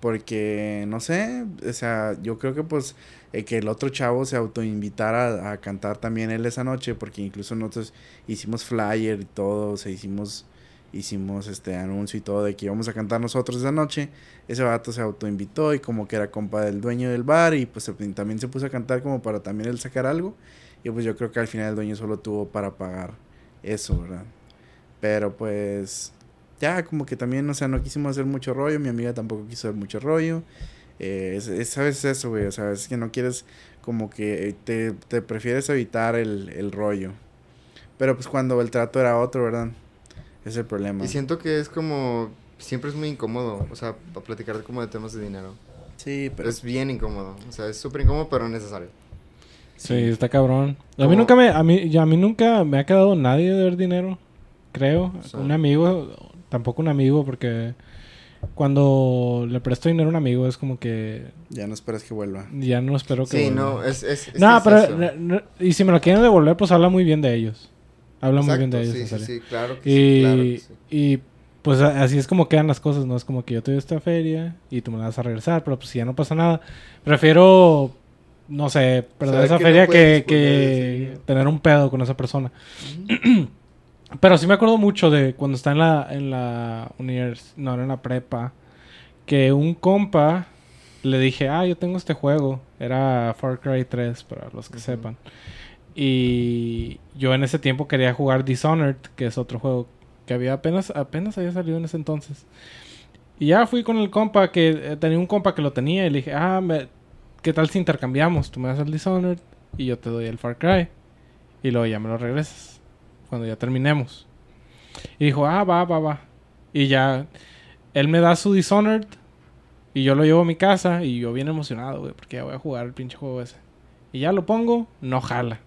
Porque, no sé, o sea, yo creo que pues eh, que el otro chavo se autoinvitara a, a cantar también él esa noche, porque incluso nosotros hicimos flyer y todo, o sea, hicimos, hicimos este anuncio y todo de que íbamos a cantar nosotros esa noche. Ese vato se autoinvitó y como que era compa del dueño del bar y pues también se puso a cantar como para también él sacar algo. Y pues yo creo que al final el dueño solo tuvo para pagar eso, ¿verdad? Pero pues ya como que también, o sea, no quisimos hacer mucho rollo, mi amiga tampoco quiso hacer mucho rollo. Eh, es, es- ¿Sabes eso, güey? O sea, es que no quieres como que te, te prefieres evitar el, el rollo. Pero pues cuando el trato era otro, ¿verdad? Es el problema. Y siento que es como... Siempre es muy incómodo, o sea, para platicar como de temas de dinero. Sí, pero... Es bien incómodo, o sea, es súper incómodo, pero necesario. Sí, está cabrón. A mí nunca me, a mí, ya a mí nunca me ha quedado nadie de ver dinero, creo. Sí. Un amigo, tampoco un amigo, porque cuando le presto dinero a un amigo es como que Ya no esperas que vuelva. ya no espero que. Sí, vuelva. no, es... es, es No, pero. eso. no- y si me lo quieren devolver, pues habla muy bien de ellos. Habla muy bien de ellos, sí, sí, claro que Y, sí, claro que sí. y pues así es como quedan las cosas, ¿no? Es como que yo te doy esta feria y tú me la vas a regresar, pero pues si ya no pasa nada, prefiero, no sé, perder Saber esa que feria que, que tener un pedo con esa persona. pero sí me acuerdo mucho de cuando está en la, en la univers no, era en la prepa, que un compa le dije, ah, yo tengo este juego, era Far Cry 3, para los que sepan. Y yo en ese tiempo quería jugar Dishonored, que es otro juego que había apenas, apenas había salido en ese entonces. Y ya fui con el compa que eh, tenía un compa que lo tenía y le dije, ah, me- ¿qué tal si intercambiamos? Tú me das el Dishonored y yo te doy el Far Cry. Y luego ya me lo regresas cuando ya terminemos. Y dijo, ah, va, va, va. Y ya él me da su Dishonored y yo lo llevo a mi casa y yo bien emocionado, güey, porque ya voy a jugar el pinche juego ese. Y ya lo pongo, no jala.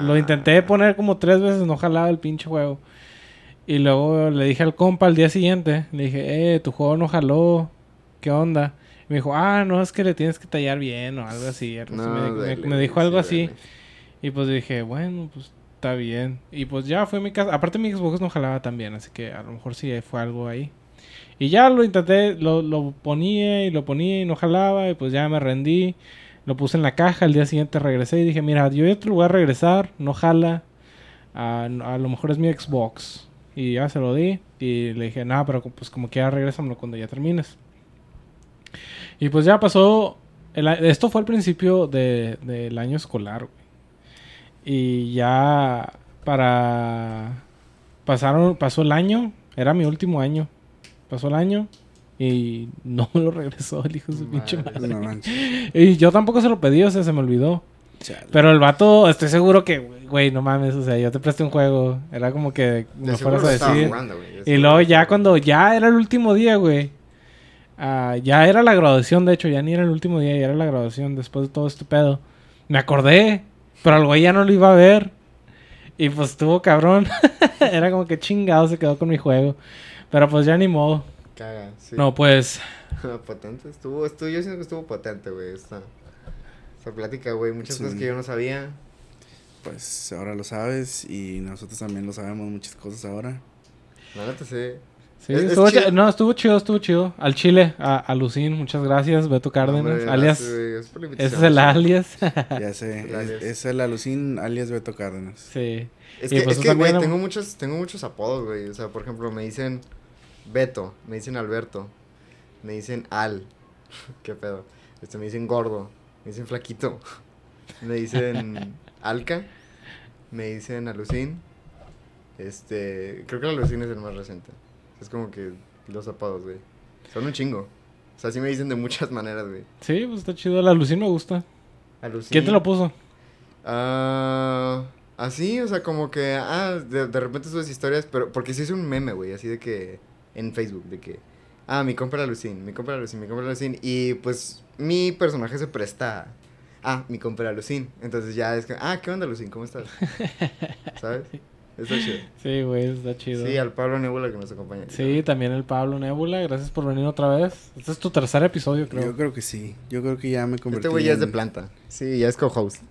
Lo intenté poner como tres veces, no jalaba el pinche juego. Y luego le dije al compa al día siguiente, le dije, eh, tu juego no jaló, ¿qué onda? Y me dijo, ah, no, es que le tienes que tallar bien o algo así. No, me, me- dale, me dijo algo sí, así. dale. Y pues dije, bueno, pues está bien. Y pues ya fue mi casa. Aparte mi Xbox no jalaba tan bien, así que a lo mejor sí fue algo ahí. Y ya lo intenté, lo, lo ponía y lo ponía y no jalaba y pues ya me rendí. Lo puse en la caja, al día siguiente regresé y dije, mira, yo ya te lo voy a regresar, no jala. A, a lo mejor es mi Xbox. Y ya se lo di y le dije, nada, pero pues como quiera regrésamelo cuando ya termines. Y pues ya pasó, esto fue al principio de- del año escolar, güey. Y ya para... Pasaron, pasó el año, era mi último año. Pasó el año y no me lo regresó el hijo de su pinche Madre. No. Y yo tampoco se lo pedí, o sea, se me olvidó. Chale. Pero el vato, estoy seguro que, güey, no mames, o sea, yo te presté un juego. Era como que De me seguro fueras a estaba decir. jugando, güey, de Y luego lo ya cuando ya era el último día, güey. ah, ya era la graduación, de hecho, ya ni era el último día, ya era la graduación después de todo este pedo. Me acordé, pero al güey ya no lo iba a ver. Y pues estuvo cabrón. era como que chingado se quedó con mi juego. Pero pues ya ni modo. Caga, sí. No, pues. potente. Estuvo, estuvo, yo siento que estuvo potente, güey, esta, esta plática, güey. Muchas Sí. cosas que yo no sabía. Pues ahora lo sabes y nosotros también lo sabemos muchas cosas ahora. La neta, sí. Sí, Es- es estuvo chido. chi- no, estuvo chido, estuvo chido. Al Chile, a, a Lucín, muchas gracias. Beto Cárdenas, hombre, alias. gracias, Ese es el alias. Ya sé, es, el alucin alias Beto Cárdenas. sí. Es Y que, pues que, güey, tengo muchos, tengo muchos apodos, güey. O sea, por ejemplo, me dicen Beto, me dicen Alberto, me dicen Al. ¿Qué pedo? Este, me dicen gordo, me dicen flaquito, me dicen Alca, me dicen Alucín. Este, creo que Alucín es el más reciente. Es como que los apodos, güey. Son un chingo. O sea, sí me dicen de muchas maneras, güey. Sí, pues está chido. La Lucín me gusta. Alucín. ¿Quién te lo puso? Ah, así, o sea, como que, ah, de, de repente subes historias, pero porque sí es un meme, güey, así de que, en Facebook, de que, ah, mi compra Lucín, mi compra Lucín, mi compra Lucín, y pues mi personaje se presta, ah, mi compra Lucín, entonces ya es que, ah, ¿qué onda Lucín? ¿Cómo estás? ¿Sabes? Está chido. Sí, güey, está chido. Sí, al Pablo Nebula que nos acompaña. Sí, también el Pablo Nebula. Gracias por venir otra vez. Este es tu tercer episodio, creo. Yo creo que sí. Yo creo que ya me convertí Este güey ya es de planta. Sí, ya es co-host.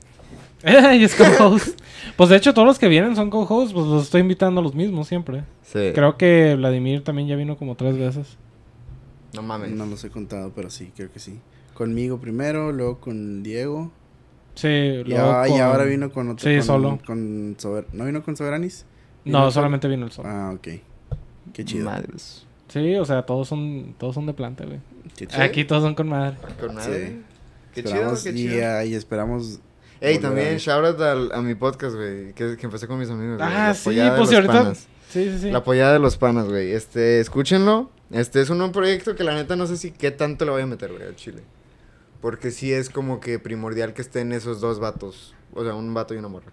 y es co-host. pues de hecho, todos los que vienen son co-hosts. Pues los estoy invitando a los mismos siempre. Sí. Creo que Vladimir también ya vino como tres veces. No mames. No los he contado, pero sí, creo que sí. Conmigo primero, luego con Diego. Sí, Y, luego ah- y con- ahora vino con otro. Sí, con- solo. Con Sober- ¿No vino con Soberanis? ¿Vino No, solo? solamente vino el sol. Ah, ok. Qué chido. Madres. Sí, o sea, todos son, todos son de planta, güey. Qué chido. Aquí todos son con madre. Con madre. Sí. Qué chido, Esperamos- qué y, chido. ah, y esperamos. Ey, también a- shout out al- a mi podcast, güey, que, que empecé con mis amigos. Ah, sí, pues y ahorita panas. Sí, sí, sí. La pollada de los panas, güey. Este, escúchenlo. Este es un, un proyecto que la neta no sé si qué tanto le voy a meter, güey, al chile. Porque sí es como que primordial que estén esos dos vatos. O sea, un vato y una morra.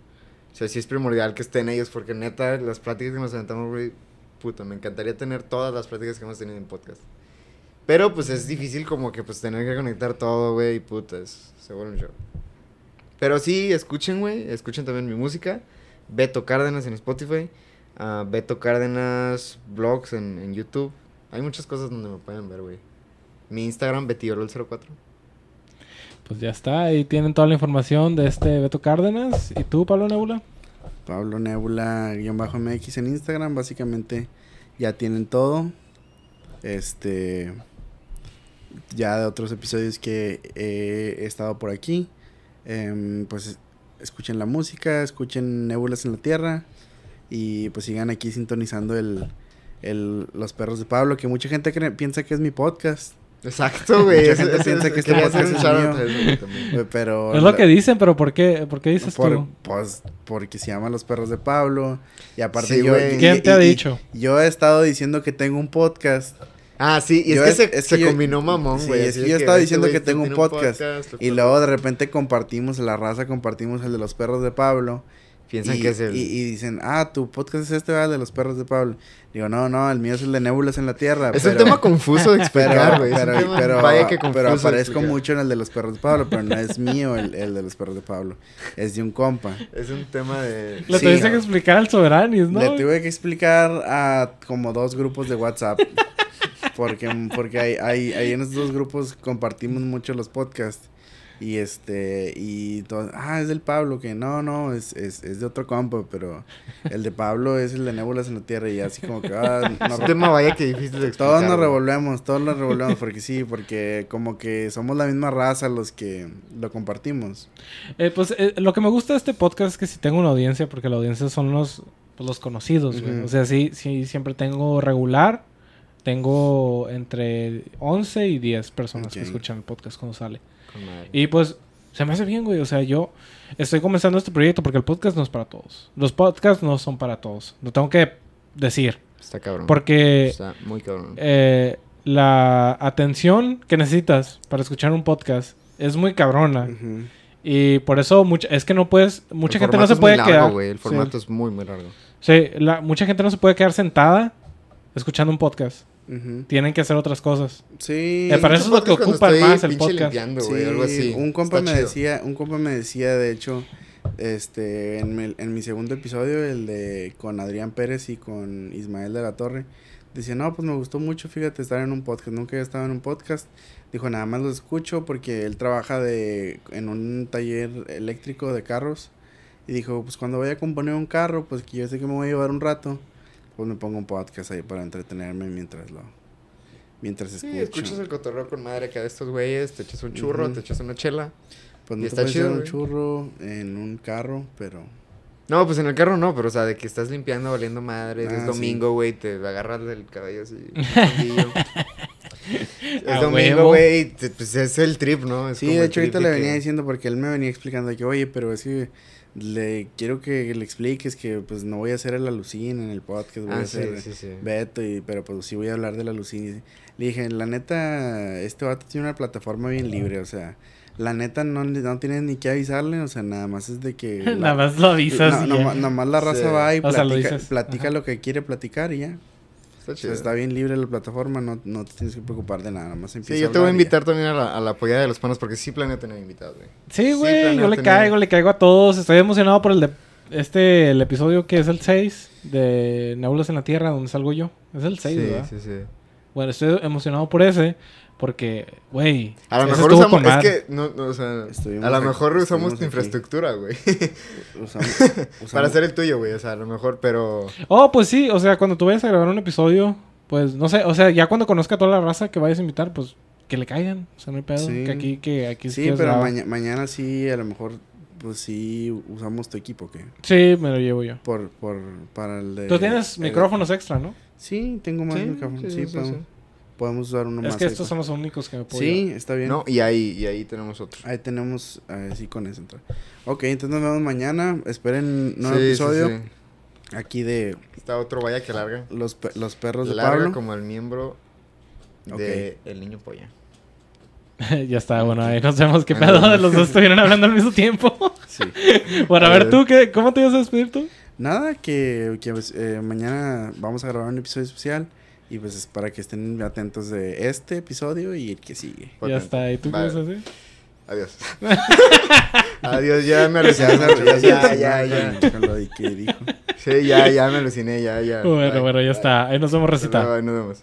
O sea, sí es primordial que estén ellos porque neta, las pláticas que nos aventamos, güey, puta, me encantaría tener todas las pláticas que hemos tenido en podcast. Pero pues es difícil como que pues tener que conectar todo, güey, y puta, es, se vuelve un show. Pero sí, escuchen, güey, escuchen también mi música. Beto Cárdenas en Spotify. ah, Beto Cárdenas Vlogs en, en YouTube. Hay muchas cosas donde me pueden ver, güey. Mi Instagram, Betiorol04. Pues ya está, ahí tienen toda la información de este Beto Cárdenas. ¿Y tú, Pablo Nebula? Pablo Nebula-MX en Instagram. Básicamente ya tienen todo. Este. Ya de otros episodios que he estado por aquí. Em, pues escuchen la música, escuchen Nébulas en la Tierra. Y pues sigan aquí sintonizando el, el Los Perros de Pablo. Que mucha gente cree- piensa que es mi podcast. Exacto, güey. Mucha gente piensa que este podcast es mío. también. Eh, Pero Es lo la- que dicen, pero ¿por qué, ¿por qué dices por- tú? Pues porque se llama Los Perros de Pablo. Y aparte Sí, yo... güey. y- ¿Quién te y- ha y- dicho? Yo he estado diciendo que tengo un podcast. Ah, sí, y es Yo que es- se, es se que yo- combinó mamón, sí, güey. es así que yo estaba este diciendo que tengo un podcast, los Y luego de repente compartimos la raza, compartimos el de los perros de Pablo. Piensan y, que es el... y, y dicen, ah, tu podcast es este, ¿verdad? De los perros de Pablo. Digo, no, no, el mío es el de Nébulas en la Tierra. es pero- un tema confuso de explicar, güey. pero, pero, vaya que confuso pero aparezco explicar. mucho en el de los perros de Pablo, pero no es mío el, el de los perros de Pablo. Es de un compa. Es un tema de... Le Sí. tuviste que explicar al Soberanis, ¿no? Le tuve que explicar a como dos grupos de WhatsApp. porque porque hay, hay, hay en esos dos grupos compartimos mucho los podcasts. Y este, y todo, ah, es del Pablo, que no, no, es, es, es de otro compa, pero el de Pablo es el de Nébulas en la Tierra, y así como que, ah, Es nos un tema, vaya que difícil de explicar. todos nos revolvemos, todos nos revolvemos, porque sí, porque como que somos la misma raza los que lo compartimos. Eh, pues eh, lo que me gusta de este podcast es que si tengo una audiencia, porque la audiencia son los, pues, los conocidos, güey. O sea, sí, sí, siempre tengo regular. Tengo entre 11 y 10 personas que escuchan el podcast cuando sale. Y pues se me hace bien, güey. O sea, yo estoy comenzando este proyecto porque el podcast no es para todos. Los podcasts no son para todos. Lo tengo que decir. Está cabrón. Porque Está muy cabrón. eh, la atención que necesitas para escuchar un podcast es muy cabrona. Y por eso mucha, es que no puedes, mucha El gente no formato se es muy puede largo, quedar. güey. El Sí. formato es muy, muy largo. Sí, la- mucha gente no se puede quedar sentada escuchando un podcast. Tienen que hacer otras cosas. Sí. Eh, para eso es lo que ocupan estoy más el podcast. Sí, algo así. un compa Está me chido. decía, un compa me decía, de hecho, este, en mi, en mi segundo episodio, el de con Adrián Pérez y con Ismael de la Torre, decía, no, pues me gustó mucho, fíjate, estar en un podcast, nunca había estado en un podcast, dijo, nada más lo escucho porque él trabaja de, en un taller eléctrico de carros, y dijo, pues cuando vaya a componer un carro, pues que yo sé que me voy a llevar un rato, pues me pongo un podcast ahí para entretenerme mientras lo, mientras Sí, escucho. escuchas el cotorreo con madre acá de estos güeyes, te echas un churro, te echas una chela. Pues Y no te está puedes chido, echar un güey. churro en un carro, pero... No, pues en el carro no, pero o sea, de que estás limpiando, valiendo madre, Ah, es sí. domingo, güey, te agarras del cabello así. es domingo, güey, pues es el trip, ¿no? Es Sí, como de hecho ahorita le que- venía diciendo porque él me venía explicando que, oye, pero es que le quiero que le expliques que pues no voy a hacer el alucín en el podcast, voy a Ah, sí, hacer sí, sí. Beto, y, pero pues sí voy a hablar del alucín. Le dije, la neta, este vato tiene una plataforma bien libre, o sea, la neta no, no tienes ni que avisarle, o sea, nada más es de que... la- Nada más lo avisas. no, y ya. nomás, nomás la raza va y O sea, lo platica, platica lo que quiere platicar y ya. Está O chido. sea, está bien libre la plataforma, no, no te tienes que preocupar de nada, nada más empieza Sí, yo te voy a ya. invitar también a la, a la apoyada de los panos porque sí planeo tener invitados, güey. Sí, Sí, güey, yo le tener- caigo, le caigo a todos. Estoy emocionado por el de este, el episodio que es el 6 de Nébulas en la Tierra, donde salgo yo. Es el 6, sí, ¿verdad? sí, sí. Bueno, estoy emocionado por ese, porque, güey. A lo mejor usamos, es que, no, no, o sea, a lo aquí- mejor usamos tu infraestructura, güey. Usamos- Para hacer el tuyo, güey, o sea, a lo mejor, pero... Oh, pues sí, o sea, cuando tú vayas a grabar un episodio, pues no sé, o sea, ya cuando conozca a toda la raza que vayas a invitar, pues que le caigan. O sea, no hay pedo. Sí. Que aquí, que aquí Sí, quieres pero maña- mañana sí, a lo mejor, pues sí usamos tu equipo, ¿qué? Sí, me lo llevo yo. Por, por, para el de... Tú tienes el- micrófonos extra, ¿no? Sí, tengo más micrófonos, sí, podemos, podemos usar uno es más. que ahí, estos son los únicos que me puedo Sí, está bien. No, y ahí, y ahí tenemos otro. Ahí tenemos, eh, sí, con eso. entonces. Ok, entonces nos vemos mañana. Esperen nuevo Sí, sí, episodio. sí. aquí de Está otro vaya que larga. los, pe- los perros de Larga Pablo. como el miembro de el niño polla. ya está, bueno, ahí nos vemos qué pedo los dos estuvieron hablando al mismo tiempo. Sí. bueno, a A ver, ver. tú, qué, ¿cómo te ibas a despedir tú? Nada, que, que, pues, eh, mañana vamos a grabar un episodio especial. Y pues es para que estén atentos de este episodio y el que sigue. Ya Potente. está, ¿y tú qué vas a hacer? Adiós. Adiós, ya me aluciné. ya, Ya, ya, ya. Con lo de que dijo. Sí, ya, ya me aluciné, ya, ya. Bueno, Bye, bueno, ya bye. está. Ahí nos vemos, recita. ahí nos vemos.